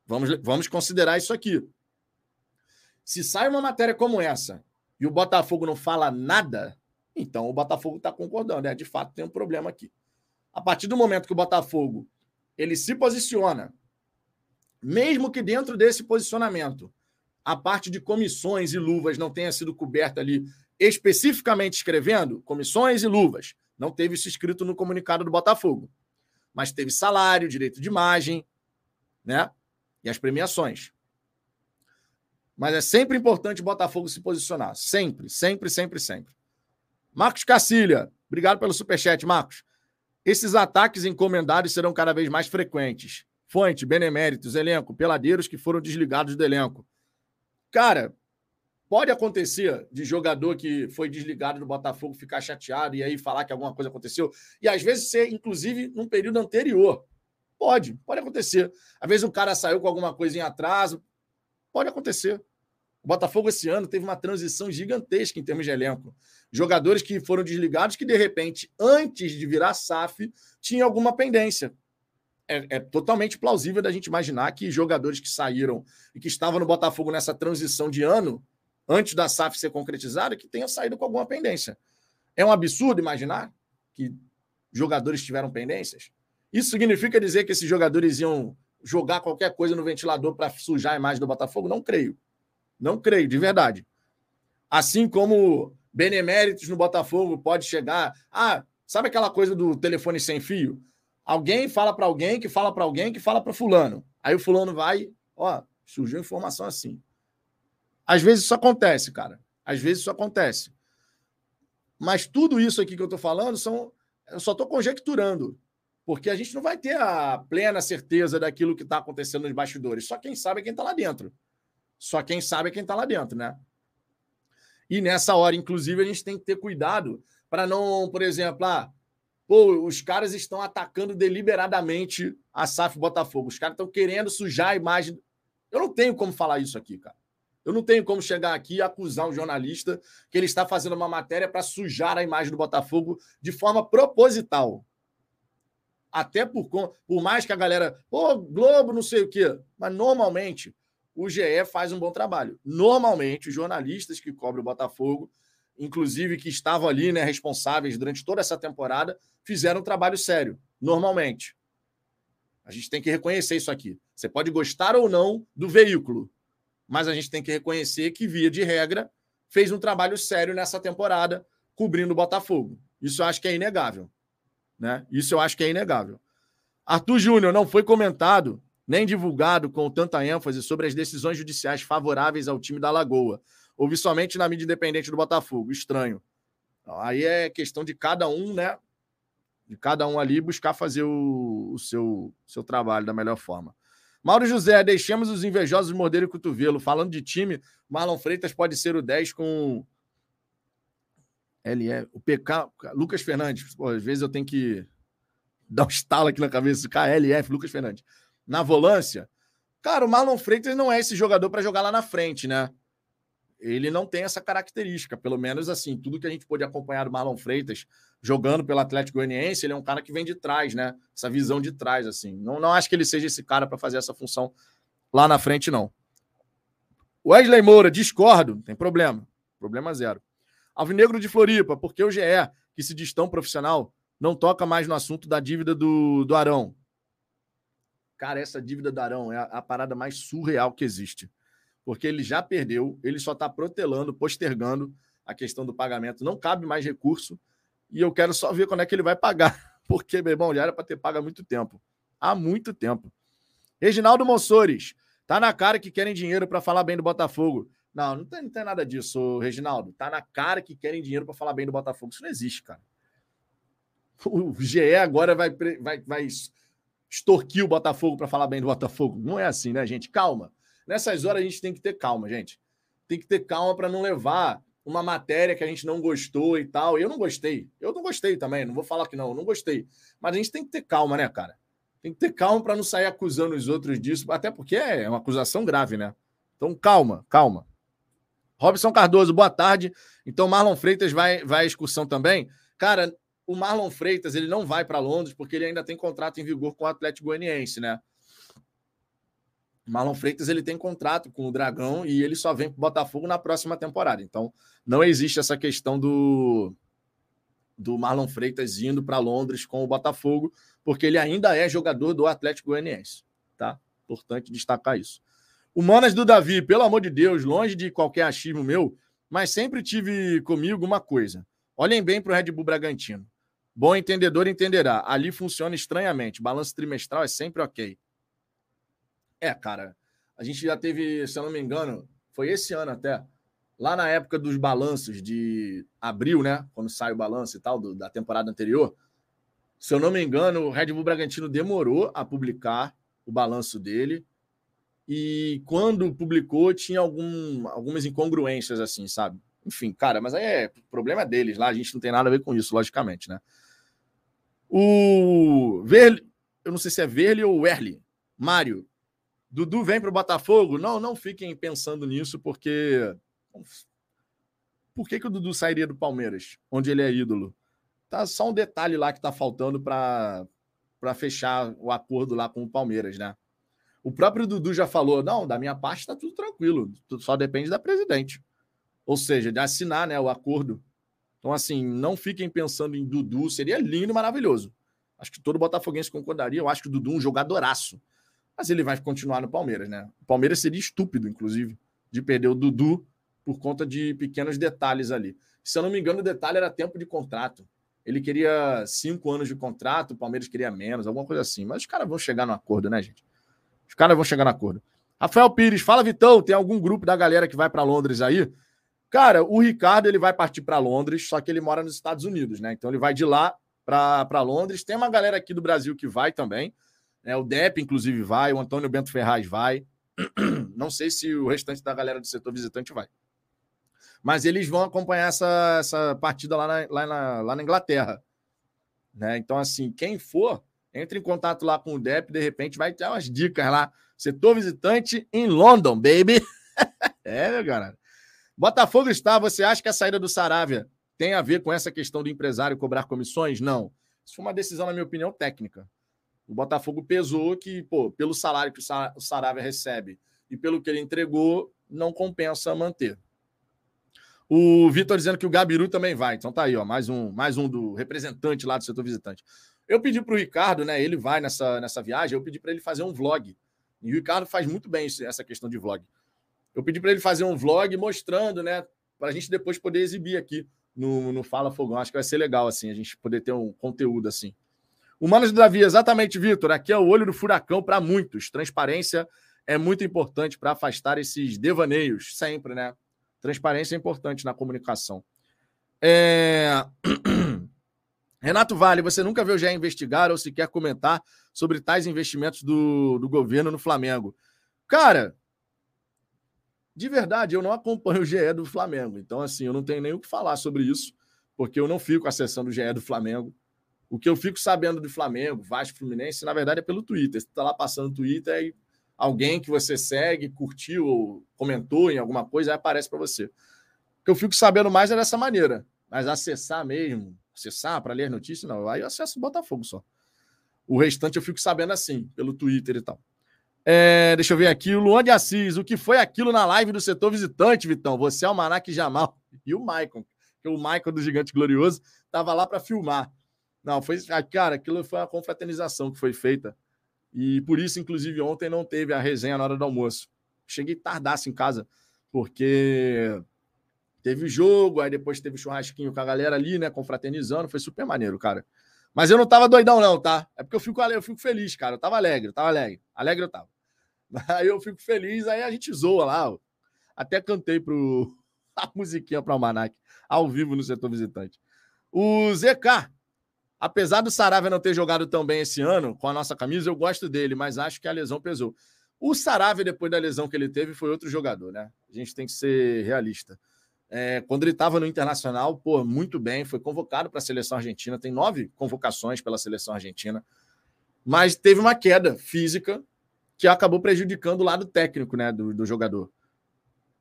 Vamos, vamos considerar isso aqui. Se sai uma matéria como essa e o Botafogo não fala nada, então o Botafogo está concordando. É, de fato, tem um problema aqui. A partir do momento que o Botafogo ele se posiciona, mesmo que dentro desse posicionamento a parte de comissões e luvas não tenha sido coberta ali especificamente escrevendo comissões e luvas, não teve isso escrito no comunicado do Botafogo, mas teve salário, direito de imagem, né? E as premiações. Mas é sempre importante o Botafogo se posicionar. Sempre, sempre, sempre, sempre. Marcos Cacilha, obrigado pelo superchat, Marcos. Esses ataques encomendados serão cada vez mais frequentes. Fonte, beneméritos, elenco, peladeiros que foram desligados do elenco. Cara, pode acontecer de jogador que foi desligado do Botafogo ficar chateado e aí falar que alguma coisa aconteceu. E às vezes ser, inclusive, num período anterior. Pode, pode acontecer. Às vezes o cara saiu com alguma coisa em atraso. Pode acontecer. O Botafogo esse ano teve uma transição gigantesca em termos de elenco. Jogadores que foram desligados que, de repente, antes de virar SAF, tinham alguma pendência. É, é, totalmente plausível da gente imaginar que jogadores que saíram e que estavam no Botafogo nessa transição de ano, antes da SAF ser concretizada, que tenham saído com alguma pendência. É um absurdo imaginar que jogadores tiveram pendências? Isso significa dizer que esses jogadores iam jogar qualquer coisa no ventilador para sujar a imagem do Botafogo? Não creio. Não creio, de verdade. Assim como beneméritos no Botafogo pode chegar. Ah, sabe aquela coisa do telefone sem fio? Alguém fala para alguém, que fala para alguém, que fala para fulano. Aí o fulano vai, ó, surgiu informação assim. Às vezes isso acontece, cara. Às vezes isso acontece. Mas tudo isso aqui que eu estou falando são. Eu só estou conjecturando. Porque a gente não vai ter a plena certeza daquilo que está acontecendo nos bastidores. Só quem sabe é quem está lá dentro. Só quem sabe é quem está lá dentro, né? E nessa hora, inclusive, a gente tem que ter cuidado para não, por exemplo, ah, pô, os caras estão atacando deliberadamente a SAF Botafogo. Os caras estão querendo sujar a imagem. Eu não tenho como falar isso aqui, cara. Eu não tenho como chegar aqui e acusar um jornalista que ele está fazendo uma matéria para sujar a imagem do Botafogo de forma proposital. Até por, por mais que a galera, pô, Globo, não sei o quê. Mas normalmente o GE faz um bom trabalho. Normalmente, os jornalistas que cobrem o Botafogo, inclusive que estavam ali, né, responsáveis durante toda essa temporada, fizeram um trabalho sério. Normalmente. A gente tem que reconhecer isso aqui. Você pode gostar ou não do veículo, mas a gente tem que reconhecer que, via de regra, fez um trabalho sério nessa temporada, cobrindo o Botafogo. Isso eu acho que é inegável. Né? Isso eu acho que é inegável. Arthur Júnior não foi comentado nem divulgado com tanta ênfase sobre as decisões judiciais favoráveis ao time da Lagoa. Ouvi somente na mídia independente do Botafogo. Estranho. Aí é questão de cada um, né? De cada um ali buscar fazer o, o seu, seu trabalho da melhor forma. Mauro José, deixemos os invejosos morderem o cotovelo. Falando de time, Marlon Freitas pode ser o 10 com. LE, o PK, Lucas Fernandes. Pô, às vezes eu tenho que dar um estalo aqui na cabeça. KLF, Lucas Fernandes na volância, cara, o Marlon Freitas não é esse jogador para jogar lá na frente, né? Ele não tem essa característica, pelo menos assim, tudo que a gente pôde acompanhar do Marlon Freitas jogando pelo Atlético Goianiense, ele é um cara que vem de trás, né? Essa visão de trás, assim. Não, não acho que ele seja esse cara para fazer essa função lá na frente, não. Wesley Moura, discordo, tem problema. Problema zero. Alvinegro de Floripa, porque o GE, que se diz tão profissional, não toca mais no assunto da dívida do, do Arão. Cara, essa dívida do Arão é a, a parada mais surreal que existe. Porque ele já perdeu, ele só está protelando, postergando a questão do pagamento. Não cabe mais recurso. E eu quero só ver quando é que ele vai pagar. Porque, meu irmão, já era para ter pago há muito tempo. Há muito tempo. Reginaldo Monsores. Tá na cara que querem dinheiro para falar bem do Botafogo. Não, não tem, não tem nada disso, Reginaldo. Tá na cara que querem dinheiro para falar bem do Botafogo. Isso não existe, cara. O GE agora vai, vai, vai extorquir o Botafogo para falar bem do Botafogo. Não é assim, né, gente? Calma. Nessas horas a gente tem que ter calma, gente. Tem que ter calma para não levar uma matéria que a gente não gostou e tal. Eu não gostei. Eu não gostei também. Não vou falar que não. Eu não gostei. Mas a gente tem que ter calma, né, cara? Tem que ter calma para não sair acusando os outros disso, até porque é uma acusação grave, né? Então, calma, calma. Robson Cardoso, boa tarde. Então, Marlon Freitas vai, vai à excursão também. Cara, o Marlon Freitas ele não vai para Londres porque ele ainda tem contrato em vigor com o Atlético Goianiense, né? Marlon Freitas ele tem contrato com o Dragão e ele só vem para o Botafogo na próxima temporada. Então não existe essa questão do do Marlon Freitas indo para Londres com o Botafogo, porque ele ainda é jogador do Atlético Goianiense, tá? Importante destacar isso. O Manas do Davi, pelo amor de Deus, longe de qualquer achismo meu, mas sempre tive comigo uma coisa. Olhem bem para o Red Bull Bragantino. Bom entendedor entenderá. Ali funciona estranhamente. Balanço trimestral é sempre ok. É, cara. A gente já teve, se eu não me engano, foi esse ano até. Lá na época dos balanços de abril, né? Quando sai o balanço e tal, do, da temporada anterior. Se eu não me engano, o Red Bull Bragantino demorou a publicar o balanço dele. E quando publicou, tinha algum, algumas incongruências, assim, sabe? Enfim, cara, mas aí é problema deles lá, a gente não tem nada a ver com isso, logicamente, né? O Verli, eu não sei se é Verli ou Werli, Mário. Dudu vem para o Botafogo? Não, não fiquem pensando nisso, porque. Por que, que o Dudu sairia do Palmeiras, onde ele é ídolo? Tá só um detalhe lá que está faltando para fechar o acordo lá com o Palmeiras, né? O próprio Dudu já falou: não, da minha parte está tudo tranquilo, só depende da presidente. Ou seja, de assinar né, o acordo Então, assim, não fiquem pensando em Dudu, seria lindo, maravilhoso. Acho que todo botafoguense concordaria. Eu acho que o Dudu é um jogadoraço. Mas ele vai continuar no Palmeiras, né? O Palmeiras seria estúpido, inclusive, de perder o Dudu por conta de pequenos detalhes ali. Se eu não me engano, o detalhe era tempo de contrato. Ele queria cinco anos de contrato, o Palmeiras queria menos, alguma coisa assim. Mas os caras vão chegar no acordo, né, gente? Os caras vão chegar no acordo. Rafael Pires, fala, Vitão, tem algum grupo da galera que vai para Londres aí? Cara, o Ricardo ele vai partir para Londres, só que ele mora nos Estados Unidos, né? Então ele vai de lá para Londres. Tem uma galera aqui do Brasil que vai também. Né? O Depp, inclusive, vai. O Antônio Bento Ferraz vai. Não sei se o restante da galera do setor visitante vai. Mas eles vão acompanhar essa, essa partida lá na, lá, na, lá na Inglaterra. Né? Então, assim, quem for, entre em contato lá com o Depp, de repente vai ter umas dicas lá. Setor visitante em London, baby. é, meu cara. Botafogo está. Você acha que a saída do Saravia tem a ver com essa questão do empresário cobrar comissões? Não. Isso foi uma decisão, na minha opinião, técnica. O Botafogo pesou que, pô, pelo salário que o Saravia recebe e pelo que ele entregou, não compensa manter. O Vitor dizendo que o Gabiru também vai. Então tá aí, ó, mais um, mais um do representante lá do setor visitante. Eu pedi para o Ricardo, né? Ele vai nessa, nessa viagem, eu pedi para ele fazer um vlog. E o Ricardo faz muito bem essa questão de vlog. Eu pedi para ele fazer um vlog mostrando, né? Para a gente depois poder exibir aqui no, no Fala Fogão. Acho que vai ser legal, assim, a gente poder ter um conteúdo assim. Humanos do Davi, exatamente, Vitor. Aqui é o olho do furacão para muitos. Transparência é muito importante para afastar esses devaneios, sempre, né? Transparência é importante na comunicação. É... Renato Vale, você nunca viu já investigar ou sequer comentar sobre tais investimentos do, do governo no Flamengo? Cara, de verdade, eu não acompanho o GE do Flamengo. Então, assim, eu não tenho nem o que falar sobre isso, porque eu não fico acessando o GE do Flamengo. O que eu fico sabendo do Flamengo, Vasco Fluminense, na verdade é pelo Twitter. Você está lá passando no Twitter e alguém que você segue, curtiu ou comentou em alguma coisa, aí aparece para você. O que eu fico sabendo mais é dessa maneira. Mas acessar mesmo, acessar para ler notícias, não. Aí eu acesso o Botafogo só. O restante eu fico sabendo assim, pelo Twitter e tal. É, deixa eu ver aqui. O Luan de Assis. O que foi aquilo na live do setor visitante, Vitão? Você é o Manac Jamal e o Maicon. Que o Maicon do Gigante Glorioso estava lá para filmar. Não, foi. Ah, cara, aquilo foi uma confraternização que foi feita. E por isso, inclusive, ontem não teve a resenha na hora do almoço. Cheguei tardaço em casa, porque teve jogo, aí depois teve churrasquinho com a galera ali, né? Confraternizando. Foi super maneiro, cara. Mas eu não tava doidão, não, tá? É porque eu fico, eu fico feliz, cara. Eu tava alegre, eu tava alegre. Alegre eu tava. Aí eu fico feliz, aí a gente zoa lá. Ó. Até cantei pro a musiquinha para o Manac, ao vivo no setor visitante. O ZK, apesar do Saravia não ter jogado tão bem esse ano com a nossa camisa, eu gosto dele, mas acho que a lesão pesou. O Saravia, depois da lesão que ele teve, foi outro jogador, né? A gente tem que ser realista. É, quando ele estava no Internacional, pô, muito bem, foi convocado para a seleção argentina, tem nove convocações pela seleção argentina, mas teve uma queda física que acabou prejudicando o lado técnico né, do, do jogador.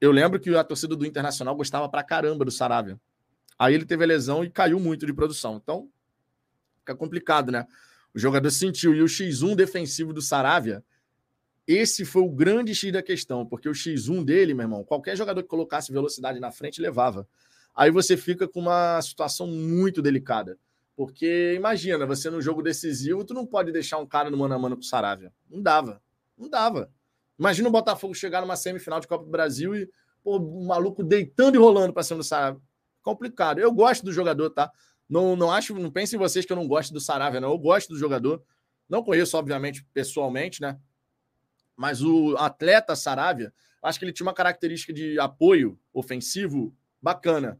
Eu lembro que a torcida do Internacional gostava pra caramba do Saravia. Aí ele teve a lesão e caiu muito de produção. Então, fica complicado, né? O jogador sentiu. E o X1 defensivo do Saravia esse foi o grande X da questão, porque o X1 dele, meu irmão, qualquer jogador que colocasse velocidade na frente levava. Aí você fica com uma situação muito delicada. Porque imagina, você no jogo decisivo, tu não pode deixar um cara no mano a mano com o Saravia. Não dava. Não dava. Imagina o Botafogo chegar numa semifinal de Copa do Brasil e pô, o maluco deitando e rolando para cima do Saravia. Complicado. Eu gosto do jogador, tá? Não, não acho, não pensem vocês que eu não gosto do Saravia, não. Eu gosto do jogador. Não conheço, obviamente, pessoalmente, né? Mas o atleta Saravia, acho que ele tinha uma característica de apoio ofensivo bacana.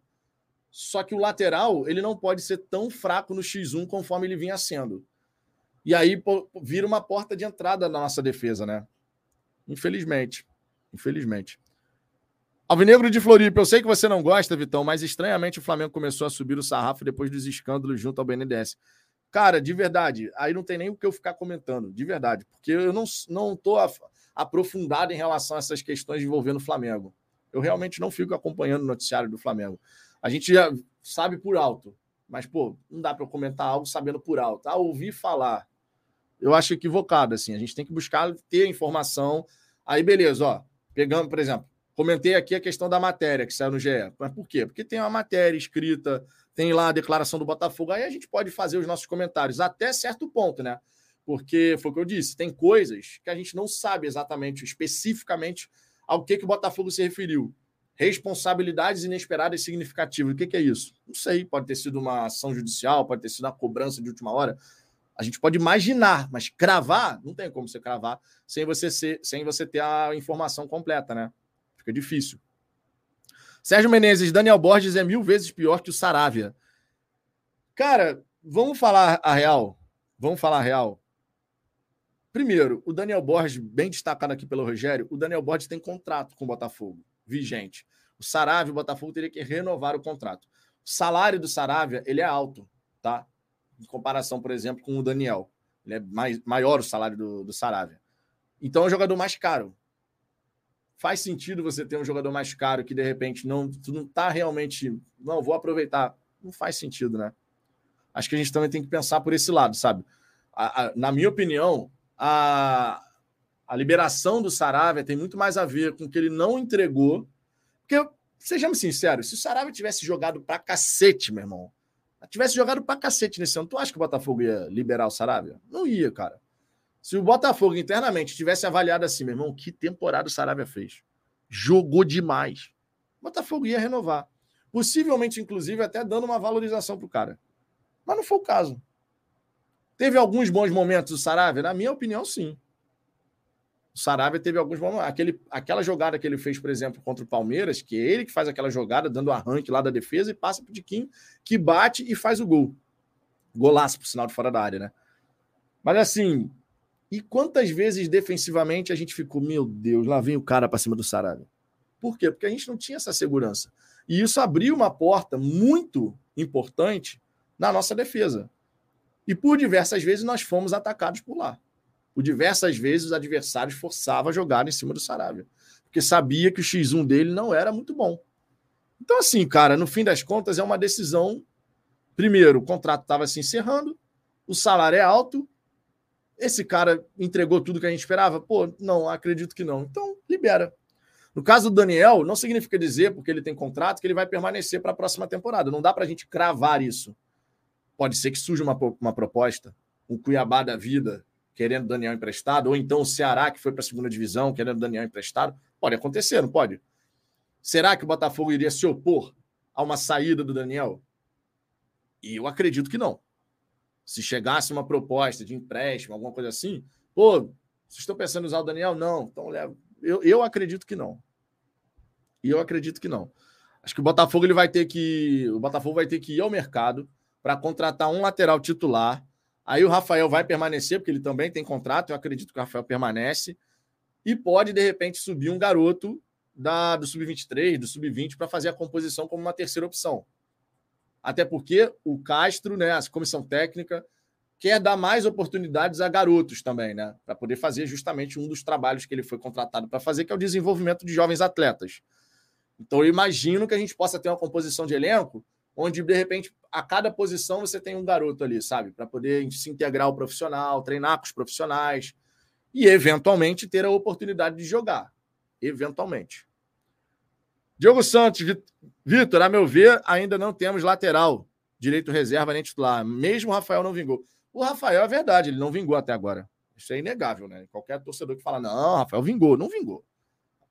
Só que o lateral, ele não pode ser tão fraco no X1 conforme ele vinha sendo. E aí pô, vira uma porta de entrada na nossa defesa, né? Infelizmente. Infelizmente. Alvinegro de Floripa, eu sei que você não gosta, Vitão, mas estranhamente o Flamengo começou a subir o sarrafo depois dos escândalos junto ao BNDES. Cara, de verdade, aí não tem nem o que eu ficar comentando, de verdade, porque eu não, não tô aprofundado em relação a essas questões envolvendo o Flamengo. Eu realmente não fico acompanhando o noticiário do Flamengo. A gente já sabe por alto, mas, pô, não dá para comentar algo sabendo por alto. Ah, ouvir falar. Eu acho equivocado, assim. A gente tem que buscar ter informação. Aí, beleza, ó. Pegando, por exemplo, comentei aqui a questão da matéria que saiu no GE. Mas por quê? Porque tem uma matéria escrita, tem lá a declaração do Botafogo, aí a gente pode fazer os nossos comentários até certo ponto, né? Porque foi o que eu disse, tem coisas que a gente não sabe exatamente, especificamente, ao que, que o Botafogo se referiu. Responsabilidades inesperadas e significativas. O que, que é isso? Não sei, pode ter sido uma ação judicial, pode ter sido uma cobrança de última hora. A gente pode imaginar, mas cravar, não tem como você cravar sem você, ser, sem você ter a informação completa, né? Fica difícil. Sérgio Menezes, Daniel Borges é mil vezes pior que o Saravia. Cara, vamos falar a real. Vamos falar a real. Primeiro, o Daniel Borges, bem destacado aqui pelo Rogério, o Daniel Borges tem contrato com o Botafogo, vigente. O Saravia, o Botafogo teria que renovar o contrato. O salário do Saravia, ele é alto, tá? Em comparação, por exemplo, com o Daniel. Ele é mais, maior o salário do, do Saravia. Então é um jogador mais caro. Faz sentido você ter um jogador mais caro que, de repente, não, tu não tá realmente. Não, vou aproveitar. Não faz sentido, né? Acho que a gente também tem que pensar por esse lado, sabe? A, a, na minha opinião, a, a liberação do Saravia tem muito mais a ver com que ele não entregou. Porque, sejamos sinceros, se o Saravia tivesse jogado pra cacete, meu irmão, tivesse jogado pra cacete nesse ano, tu acha que o Botafogo ia liberar o Saravia? Não ia, cara. Se o Botafogo internamente tivesse avaliado assim, meu irmão, que temporada o Saravia fez? Jogou demais. O Botafogo ia renovar. Possivelmente, inclusive, até dando uma valorização pro cara. Mas não foi o caso. Teve alguns bons momentos do Saravia? Na minha opinião, sim. O Saravia teve alguns bons momentos. Aquele, aquela jogada que ele fez, por exemplo, contra o Palmeiras, que é ele que faz aquela jogada, dando arranque lá da defesa e passa pro Diquinho, que bate e faz o gol. Golaço, por sinal de fora da área, né? Mas assim, e quantas vezes defensivamente a gente ficou, meu Deus, lá vem o cara para cima do Saravia? Por quê? Porque a gente não tinha essa segurança. E isso abriu uma porta muito importante na nossa defesa. E por diversas vezes nós fomos atacados por lá. Por diversas vezes os adversários forçavam a jogar em cima do Saravia. Porque sabia que o X1 dele não era muito bom. Então, assim, cara, no fim das contas, é uma decisão. Primeiro, o contrato estava se encerrando, o salário é alto. Esse cara entregou tudo que a gente esperava? Pô, não, acredito que não. Então, libera. No caso do Daniel, não significa dizer, porque ele tem contrato, que ele vai permanecer para a próxima temporada. Não dá para a gente cravar isso. Pode ser que surja uma, uma proposta, um Cuiabá da vida querendo Daniel emprestado, ou então o Ceará que foi para a segunda divisão querendo Daniel emprestado. Pode acontecer, não pode? Será que o Botafogo iria se opor a uma saída do Daniel? E eu acredito que não. Se chegasse uma proposta de empréstimo, alguma coisa assim, pô, vocês estão pensando em usar o Daniel? Não, então leva. Eu, eu acredito que não. E eu acredito que não. Acho que o Botafogo ele vai ter que. O Botafogo vai ter que ir ao mercado para contratar um lateral titular. Aí o Rafael vai permanecer, porque ele também tem contrato. Eu acredito que o Rafael permanece. E pode, de repente, subir um garoto da, do Sub-23, do Sub-20, para fazer a composição como uma terceira opção. Até porque o Castro, né, a comissão técnica, quer dar mais oportunidades a garotos também, né? Para poder fazer justamente um dos trabalhos que ele foi contratado para fazer, que é o desenvolvimento de jovens atletas. Então, eu imagino que a gente possa ter uma composição de elenco onde, de repente, a cada posição você tem um garoto ali, sabe? Para poder se integrar ao profissional, treinar com os profissionais e, eventualmente, ter a oportunidade de jogar. Eventualmente. Diogo Santos, Vitor, a meu ver, ainda não temos lateral, direito reserva nem titular. Mesmo o Rafael não vingou. O Rafael é verdade, ele não vingou até agora. Isso é inegável, né? Qualquer torcedor que fala, não, Rafael vingou, não vingou.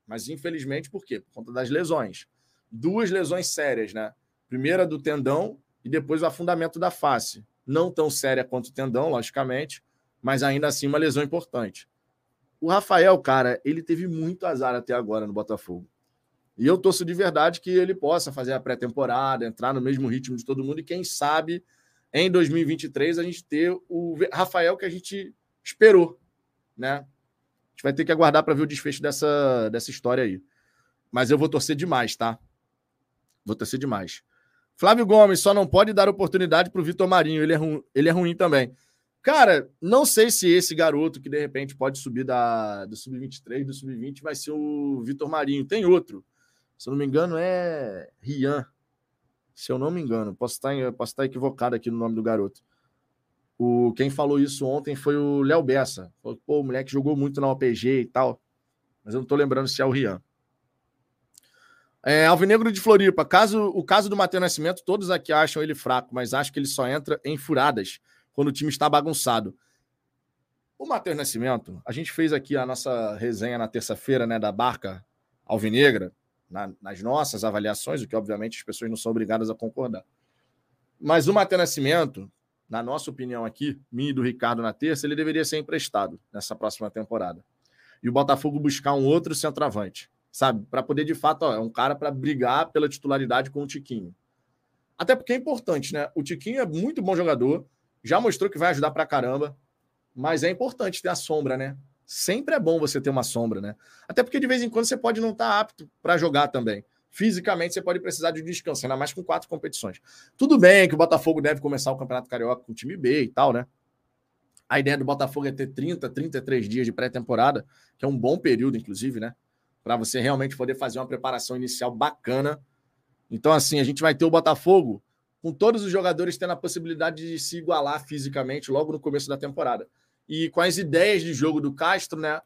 Mas infelizmente, por quê? Por conta das lesões. Duas lesões sérias, né? Primeira do tendão e depois o afundamento da face. Não tão séria quanto o tendão, logicamente, mas ainda assim uma lesão importante. O Rafael, cara, ele teve muito azar até agora no Botafogo. E eu torço de verdade que ele possa fazer a pré-temporada, entrar no mesmo ritmo de todo mundo e quem sabe em 2023 a gente ter o Rafael que a gente esperou, né? A gente vai ter que aguardar para ver o desfecho dessa, dessa história aí. Mas eu vou torcer demais, tá? Vou torcer demais. Flávio Gomes só não pode dar oportunidade para o Vitor Marinho. Ele é, ru... ele é ruim também. Cara, não sei se esse garoto que de repente pode subir da, do Sub-23, do Sub-20, vai ser o Vitor Marinho. Tem outro. Se eu não me engano, é Rian. Se eu não me engano. Posso estar, posso estar equivocado aqui no nome do garoto. O, quem falou isso ontem foi o Léo Bessa. Falou, Pô, o moleque jogou muito na OPG e tal. Mas eu não estou lembrando se é o Rian. É, Alvinegro de Floripa. Caso, o caso do Matheus Nascimento, todos aqui acham ele fraco, mas acho que ele só entra em furadas quando o time está bagunçado. O Matheus Nascimento, a gente fez aqui a nossa resenha na terça-feira, né, da barca alvinegra, na, nas nossas avaliações, o que obviamente as pessoas não são obrigadas a concordar. Mas o Matheus Nascimento, na nossa opinião aqui, minha e do Ricardo na terça, ele deveria ser emprestado nessa próxima temporada. E o Botafogo buscar um outro centroavante sabe? Para poder, de fato, ó, é um cara para brigar pela titularidade com o Tiquinho. Até porque é importante, né? O Tiquinho é muito bom jogador, já mostrou que vai ajudar pra caramba, mas é importante ter a sombra, né? Sempre é bom você ter uma sombra, né? Até porque de vez em quando você pode não estar tá apto para jogar também. Fisicamente você pode precisar de descanso, ainda mais com quatro competições. Tudo bem que o Botafogo deve começar o Campeonato Carioca com o time B e tal, né? A ideia do Botafogo é ter 30, 33 dias de pré-temporada, que é um bom período, inclusive, né? para você realmente poder fazer uma preparação inicial bacana. Então, assim, a gente vai ter o Botafogo com todos os jogadores tendo a possibilidade de se igualar fisicamente logo no começo da temporada. E com as ideias de jogo do Castro, né?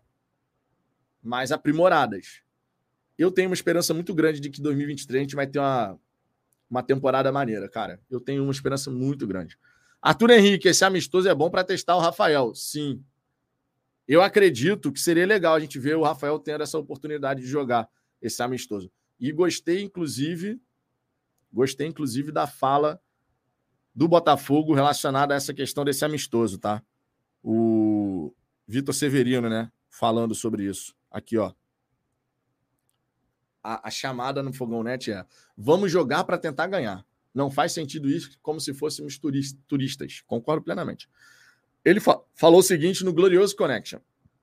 Mais aprimoradas. Eu tenho uma esperança muito grande de que 2023 a gente vai ter uma, uma temporada maneira, cara. Eu tenho uma esperança muito grande. Arthur Henrique, esse amistoso é bom para testar o Rafael. Sim, eu acredito que seria legal a gente ver o Rafael tendo essa oportunidade de jogar esse amistoso. E gostei, inclusive, gostei, inclusive, da fala do Botafogo relacionada a essa questão desse amistoso, tá? O Vitor Severino, né? Falando sobre isso. Aqui, ó. A, a chamada no Fogão Net é: vamos jogar para tentar ganhar. Não faz sentido isso como se fôssemos turistas. Concordo plenamente. Ele fa falou o seguinte no Glorioso Connection.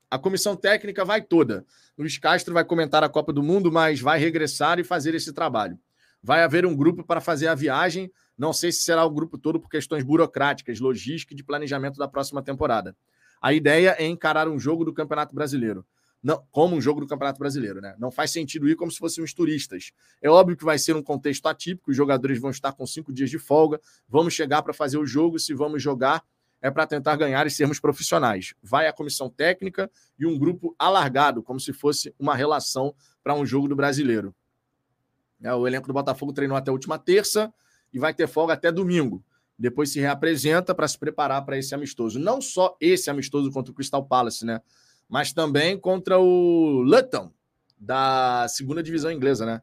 A comissão técnica vai toda. Luiz Castro vai comentar a Copa do Mundo, mas vai regressar e fazer esse trabalho. Vai haver um grupo para fazer a viagem. Não sei se será o grupo todo por questões burocráticas, logística e de planejamento da próxima temporada. A ideia é encarar um jogo do Campeonato Brasileiro. Não, como um jogo do Campeonato Brasileiro, né? Não faz sentido ir como se fôssemos turistas. É óbvio que vai ser um contexto atípico, os jogadores vão estar com cinco dias de folga, vamos chegar para fazer o jogo, se vamos jogar, é para tentar ganhar e sermos profissionais. Vai a comissão técnica e um grupo alargado, como se fosse uma relação para um jogo do brasileiro. É, o elenco do Botafogo treinou até a última terça e vai ter folga até domingo. Depois se reapresenta para se preparar para esse amistoso. Não só esse amistoso contra o Crystal Palace, né? Mas também contra o Luton, da segunda divisão inglesa, né?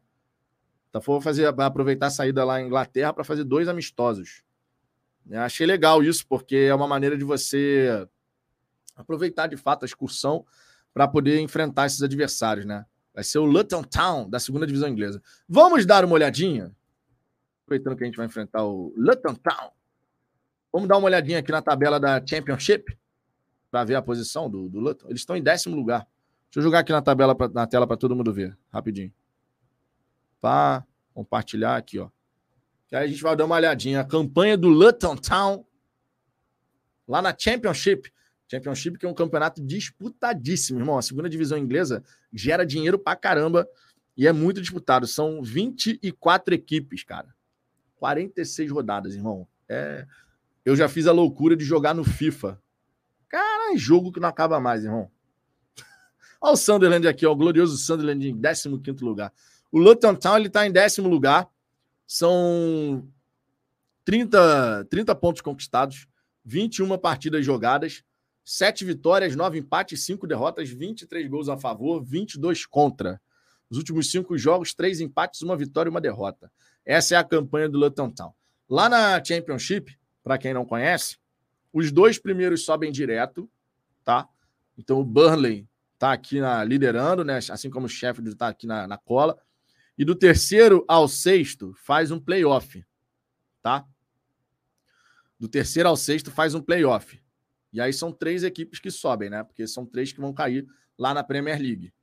Vai, fazer, vai aproveitar a saída lá em Inglaterra para fazer dois amistosos. Eu achei legal isso, porque é uma maneira de você aproveitar de fato a excursão para poder enfrentar esses adversários, né? Vai ser o Luton Town da segunda divisão inglesa. Vamos dar uma olhadinha? Aproveitando que a gente vai enfrentar o Luton Town. Vamos dar uma olhadinha aqui na tabela da Championship para ver a posição do, do Luton. Eles estão em décimo lugar. Deixa eu jogar aqui na tabela na tela para todo mundo ver, rapidinho. Pá, compartilhar aqui, ó. Que aí a gente vai dar uma olhadinha. A campanha do Luton Town lá na Championship. Championship, que é um campeonato disputadíssimo, irmão. A segunda divisão inglesa gera dinheiro pra caramba e é muito disputado. São 24 equipes, cara. 46 rodadas, irmão. É... Eu já fiz a loucura de jogar no FIFA. Cara, é jogo que não acaba mais, irmão. Olha o Sunderland aqui, ó, o glorioso Sunderland em 15 lugar. O Luton Town ele tá em décimo lugar são 30, 30 pontos conquistados, 21 partidas jogadas, 7 vitórias, 9 empates, 5 derrotas, 23 gols a favor, 22 contra. Nos últimos 5 jogos, 3 empates, 1 vitória e 1 derrota. Essa é a campanha do Luton Town. Lá na Championship, para quem não conhece, os dois primeiros sobem direto, tá? Então o Burnley tá aqui na, liderando, né? Assim como o Sheffield está aqui na, na cola. E do terceiro ao sexto faz um playoff, tá? Do terceiro ao sexto faz um playoff. E aí são três equipes que sobem, né? Porque são três que vão cair lá na Premier League.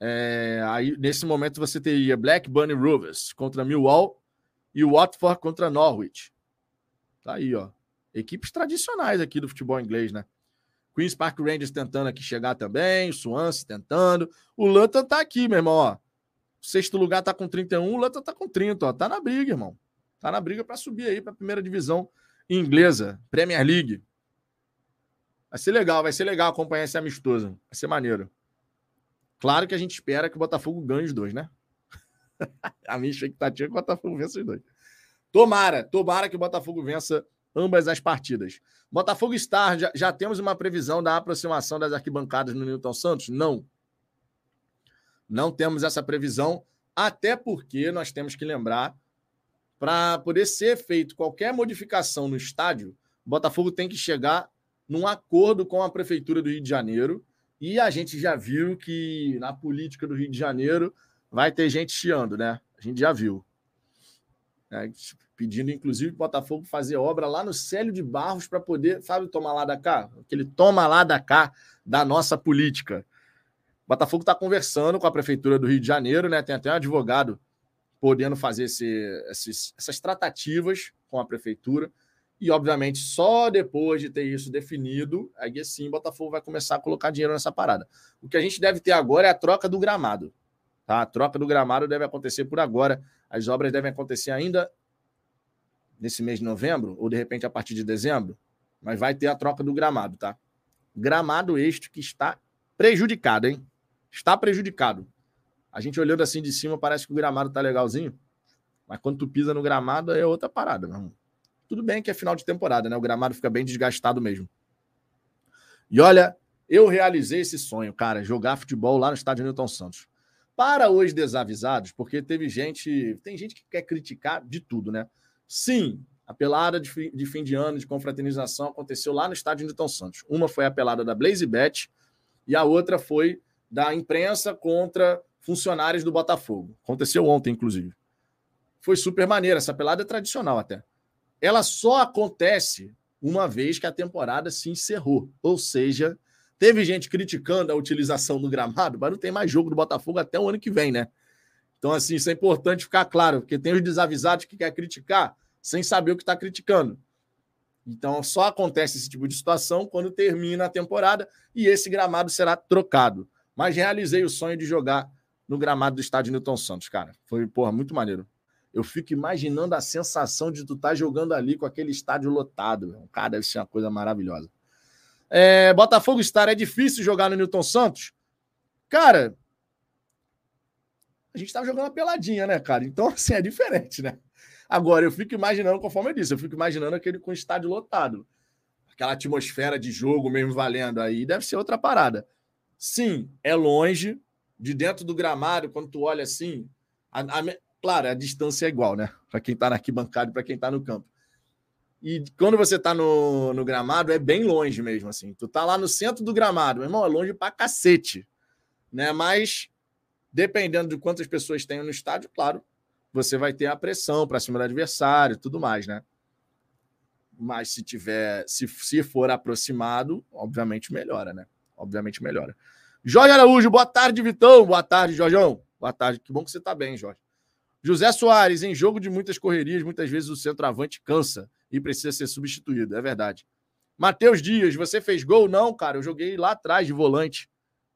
É, aí, nesse momento, você teria Blackburn Rovers contra Millwall e o Watford contra Norwich. Tá aí, ó. Equipes tradicionais aqui do futebol inglês, né? Queen's Park Rangers tentando aqui chegar também, o Swansea tentando. O Luton tá aqui, meu irmão, ó. Sexto lugar tá com 31, o Luton tá com 30, ó. Tá na briga, irmão. Tá na briga para subir aí para a primeira divisão inglesa, Premier League. Vai ser legal, vai ser legal acompanhar esse amistoso. Vai ser maneiro. Claro que a gente espera que o Botafogo ganhe os dois, né? a minha expectativa é que o Botafogo vença os dois. Tomara, tomara que o Botafogo vença ambas as partidas. Botafogo Star, já, já temos uma previsão da aproximação das arquibancadas no Newton Santos? Não. Não temos essa previsão, até porque nós temos que lembrar, para poder ser feito qualquer modificação no estádio, o Botafogo tem que chegar num acordo com a Prefeitura do Rio de Janeiro. E a gente já viu que na política do Rio de Janeiro vai ter gente chiando, né? A gente já viu. É, pedindo, inclusive, o Botafogo fazer obra lá no Célio de Barros para poder, sabe, tomar lá da cá? Aquele toma lá da cá da nossa política. O Botafogo está conversando com a Prefeitura do Rio de Janeiro, né? Tem até um advogado podendo fazer esse, esses, essas tratativas com a Prefeitura. E, obviamente, só depois de ter isso definido, aí sim o Botafogo vai começar a colocar dinheiro nessa parada. O que a gente deve ter agora é a troca do gramado. Tá? A troca do gramado deve acontecer por agora. As obras devem acontecer ainda nesse mês de novembro, ou de repente a partir de dezembro. Mas vai ter a troca do gramado, tá? Gramado este que está prejudicado, hein? Está prejudicado. A gente olhando assim de cima, parece que o gramado tá legalzinho. Mas quando tu pisa no gramado, é outra parada, meu irmão. Tudo bem que é final de temporada, né? O gramado fica bem desgastado mesmo. E olha, eu realizei esse sonho, cara, jogar futebol lá no estádio Newton Santos. Para os desavisados, porque teve gente, tem gente que quer criticar de tudo, né? Sim, a pelada de fim, de fim de ano de confraternização aconteceu lá no estádio Newton Santos. Uma foi a pelada da Blaze Bet e a outra foi da imprensa contra funcionários do Botafogo. Aconteceu ontem, inclusive. Foi super maneira. Essa pelada é tradicional até ela só acontece uma vez que a temporada se encerrou. Ou seja, teve gente criticando a utilização do gramado, mas não tem mais jogo do Botafogo até o ano que vem, né? Então, assim, isso é importante ficar claro, porque tem os desavisados que quer criticar sem saber o que está criticando. Então, só acontece esse tipo de situação quando termina a temporada e esse gramado será trocado. Mas realizei o sonho de jogar no gramado do estádio Newton Santos, cara. Foi, porra, muito maneiro. Eu fico imaginando a sensação de tu estar tá jogando ali com aquele estádio lotado. Meu. Cara, deve ser uma coisa maravilhosa. É, Botafogo Star, é difícil jogar no Newton Santos? Cara, a gente estava jogando uma peladinha, né, cara? Então, assim, é diferente, né? Agora, eu fico imaginando, conforme eu disse, eu fico imaginando aquele com estádio lotado. Aquela atmosfera de jogo mesmo valendo aí, deve ser outra parada. Sim, é longe, de dentro do gramado, quando tu olha assim, a, a, Claro, a distância é igual, né? Para quem está na arquibancada e para quem está no campo. E quando você está no, no gramado, é bem longe mesmo, assim. Tu tá lá no centro do gramado, meu irmão, é longe pra cacete. Né? Mas, dependendo de quantas pessoas tem no estádio, claro, você vai ter a pressão para cima do adversário e tudo mais, né? Mas se tiver, se, se for aproximado, obviamente melhora, né? Obviamente melhora. Jorge Araújo, boa tarde, Vitão. Boa tarde, Jorjão. Boa tarde. Que bom que você está bem, Jorge. José Soares, em jogo de muitas correrias, muitas vezes o centroavante cansa e precisa ser substituído. É verdade. Matheus Dias, você fez gol? Não, cara. Eu joguei lá atrás de volante.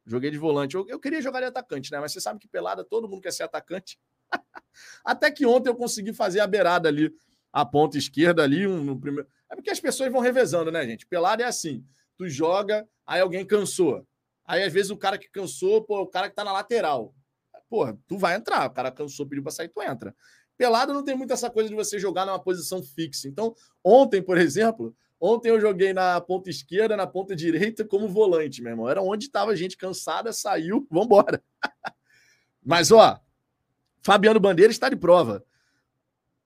Joguei de volante. Eu, eu queria jogar de atacante, né? Mas você sabe que pelada todo mundo quer ser atacante. Até que ontem eu consegui fazer a beirada ali, a ponta esquerda ali, um, no primeiro. É porque as pessoas vão revezando, né, gente? Pelada é assim. Tu joga, aí alguém cansou. Aí, às vezes, o cara que cansou, pô, o cara que tá na lateral porra, tu vai entrar. O cara cansou, pediu para sair, tu entra. Pelado não tem muito essa coisa de você jogar numa posição fixa. Então, ontem, por exemplo, ontem eu joguei na ponta esquerda, na ponta direita, como volante, meu irmão. Era onde estava a gente cansada, saiu, vambora. Mas, ó, Fabiano Bandeira está de prova.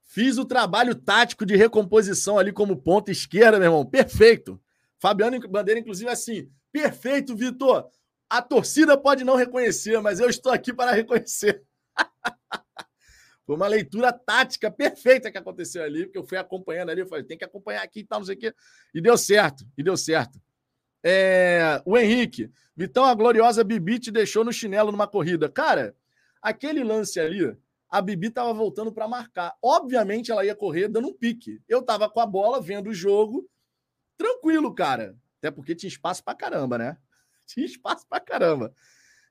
Fiz o trabalho tático de recomposição ali como ponta esquerda, meu irmão. Perfeito. Fabiano Bandeira, inclusive, assim. Perfeito, Vitor. A torcida pode não reconhecer, mas eu estou aqui para reconhecer. Foi uma leitura tática perfeita que aconteceu ali, porque eu fui acompanhando ali, eu falei, tem que acompanhar aqui e tal, não sei o quê. E deu certo, e deu certo. É... O Henrique, Vitão, a gloriosa Bibi te deixou no chinelo numa corrida. Cara, aquele lance ali, a Bibi estava voltando para marcar. Obviamente ela ia correr dando um pique. Eu estava com a bola, vendo o jogo, tranquilo, cara. Até porque tinha espaço para caramba, né? tinha espaço pra caramba.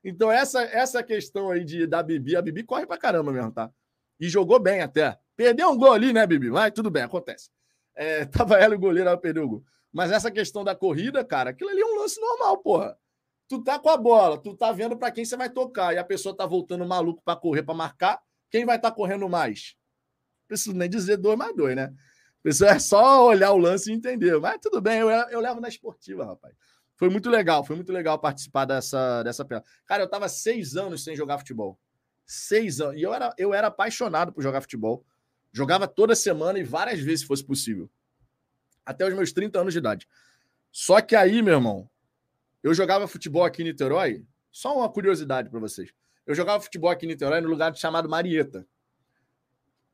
Então, essa, essa questão aí de, da Bibi, a Bibi corre pra caramba mesmo, tá? E jogou bem até. Perdeu um gol ali, né, Bibi? Mas tudo bem, acontece. É, tava ela e o goleiro, ela perdeu o gol. Mas essa questão da corrida, cara, aquilo ali é um lance normal, porra. Tu tá com a bola, tu tá vendo para quem você vai tocar e a pessoa tá voltando maluco para correr, para marcar, Quem vai estar tá correndo mais? Preciso nem dizer dois mais dois, né? Preciso é só olhar o lance e entender. Mas tudo bem, eu, eu levo na esportiva, rapaz. Foi muito legal, foi muito legal participar dessa, dessa Cara, eu tava seis anos sem jogar futebol. Seis anos. E eu era, eu era apaixonado por jogar futebol. Jogava toda semana e várias vezes, se fosse possível. Até os meus 30 anos de idade. Só que aí, meu irmão, eu jogava futebol aqui em Niterói. Só uma curiosidade para vocês. Eu jogava futebol aqui em Niterói no lugar chamado Marieta.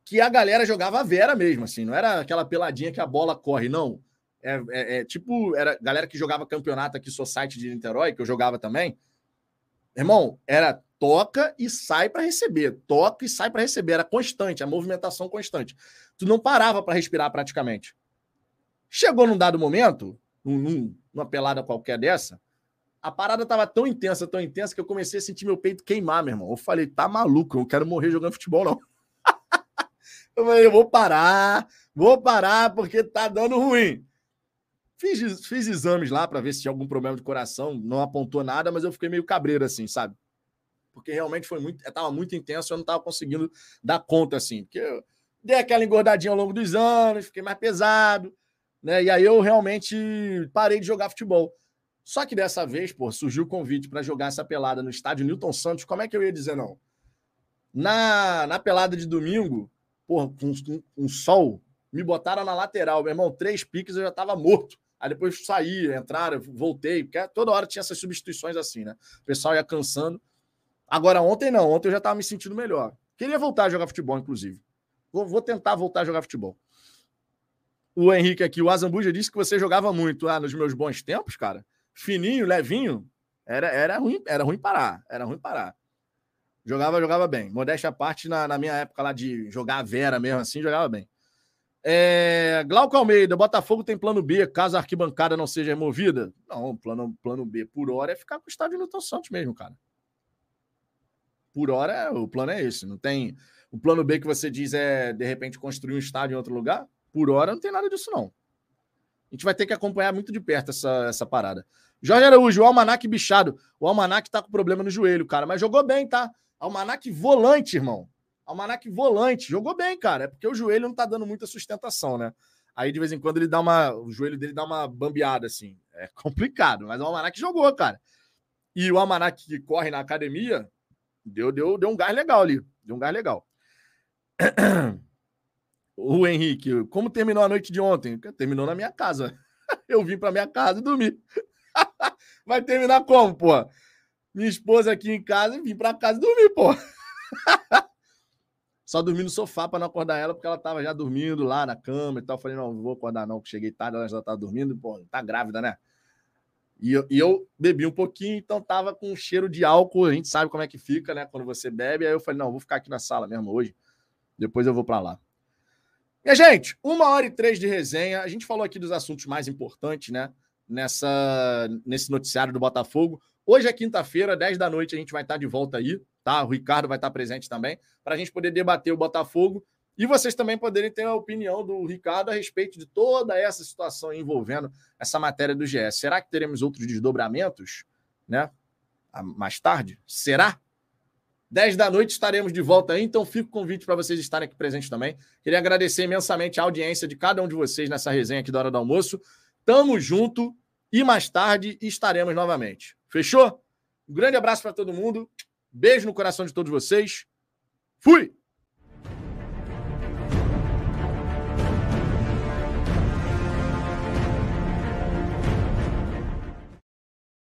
Que a galera jogava a vera mesmo, assim. Não era aquela peladinha que a bola corre, não. É, é, é tipo, era galera que jogava campeonato aqui, Society de Niterói, que eu jogava também. Irmão, era toca e sai para receber, toca e sai para receber, era constante, a movimentação constante. Tu não parava para respirar praticamente. Chegou num dado momento, num, numa pelada qualquer dessa, a parada tava tão intensa, tão intensa, que eu comecei a sentir meu peito queimar, meu irmão. Eu falei, tá maluco, eu não quero morrer jogando futebol, não. eu falei, eu vou parar, vou parar, porque tá dando ruim. Fiz, fiz exames lá para ver se tinha algum problema de coração, não apontou nada, mas eu fiquei meio cabreiro assim, sabe? Porque realmente foi muito, estava muito intenso, eu não estava conseguindo dar conta assim, porque eu dei aquela engordadinha ao longo dos anos, fiquei mais pesado, né? E aí eu realmente parei de jogar futebol. Só que dessa vez, pô, surgiu o convite para jogar essa pelada no estádio Newton Santos. Como é que eu ia dizer não? Na, na pelada de domingo, pô, com, com, com sol, me botaram na lateral, meu irmão, três piques eu já estava morto. Aí depois saí, entraram, voltei, porque toda hora tinha essas substituições assim, né? O pessoal ia cansando. Agora, ontem não, ontem eu já estava me sentindo melhor. Queria voltar a jogar futebol, inclusive. Vou, vou tentar voltar a jogar futebol. O Henrique aqui, o Azambuja disse que você jogava muito ah, nos meus bons tempos, cara. Fininho, levinho, era, era, ruim, era ruim parar. Era ruim parar. Jogava, jogava bem. Modéstia à parte, na, na minha época lá de jogar a Vera mesmo assim, jogava bem. É, Glauco Almeida, Botafogo tem plano B, caso a arquibancada não seja removida? Não, plano, plano B por hora é ficar com o estádio Newton Santos mesmo, cara. Por hora, o plano é esse. Não tem. O plano B que você diz é, de repente, construir um estádio em outro lugar? Por hora, não tem nada disso, não. A gente vai ter que acompanhar muito de perto essa, essa parada. Jorge Araújo, o Almanac bichado. O Almanac tá com problema no joelho, cara, mas jogou bem, tá? Almanac volante, irmão. Almanac volante, jogou bem, cara. É porque o joelho não tá dando muita sustentação, né? Aí de vez em quando ele dá uma. O joelho dele dá uma bambeada, assim. É complicado, mas o Almanac jogou, cara. E o Almanac que corre na academia deu, deu, deu um gás legal ali. Deu um gás legal. O Henrique, como terminou a noite de ontem? Terminou na minha casa. Eu vim para minha casa e dormi. Vai terminar como, pô? Minha esposa aqui em casa e vim para casa e dormi, pô. Só dormi no sofá para não acordar ela, porque ela estava já dormindo lá na cama e tal. falei, não, não vou acordar não, porque cheguei tarde, ela já estava dormindo. Pô, tá grávida, né? E eu, e eu, bebi um pouquinho, então tava com um cheiro de álcool. A gente sabe como é que fica, né? Quando você bebe. Aí eu falei, não, vou ficar aqui na sala mesmo hoje. Depois eu vou para lá. Minha gente, uma hora e três de resenha. A gente falou aqui dos assuntos mais importantes, né? Nessa, nesse noticiário do Botafogo. Hoje é quinta-feira, 10 da noite, a gente vai estar de volta aí, tá? O Ricardo vai estar presente também, para a gente poder debater o Botafogo e vocês também poderem ter a opinião do Ricardo a respeito de toda essa situação envolvendo essa matéria do GS. Será que teremos outros desdobramentos, né? Mais tarde? Será? 10 da noite estaremos de volta aí, então fica o convite para vocês estarem aqui presentes também. Queria agradecer imensamente a audiência de cada um de vocês nessa resenha aqui da hora do almoço. Tamo junto e mais tarde estaremos novamente. Fechou? Um grande abraço para todo mundo. Beijo no coração de todos vocês. Fui!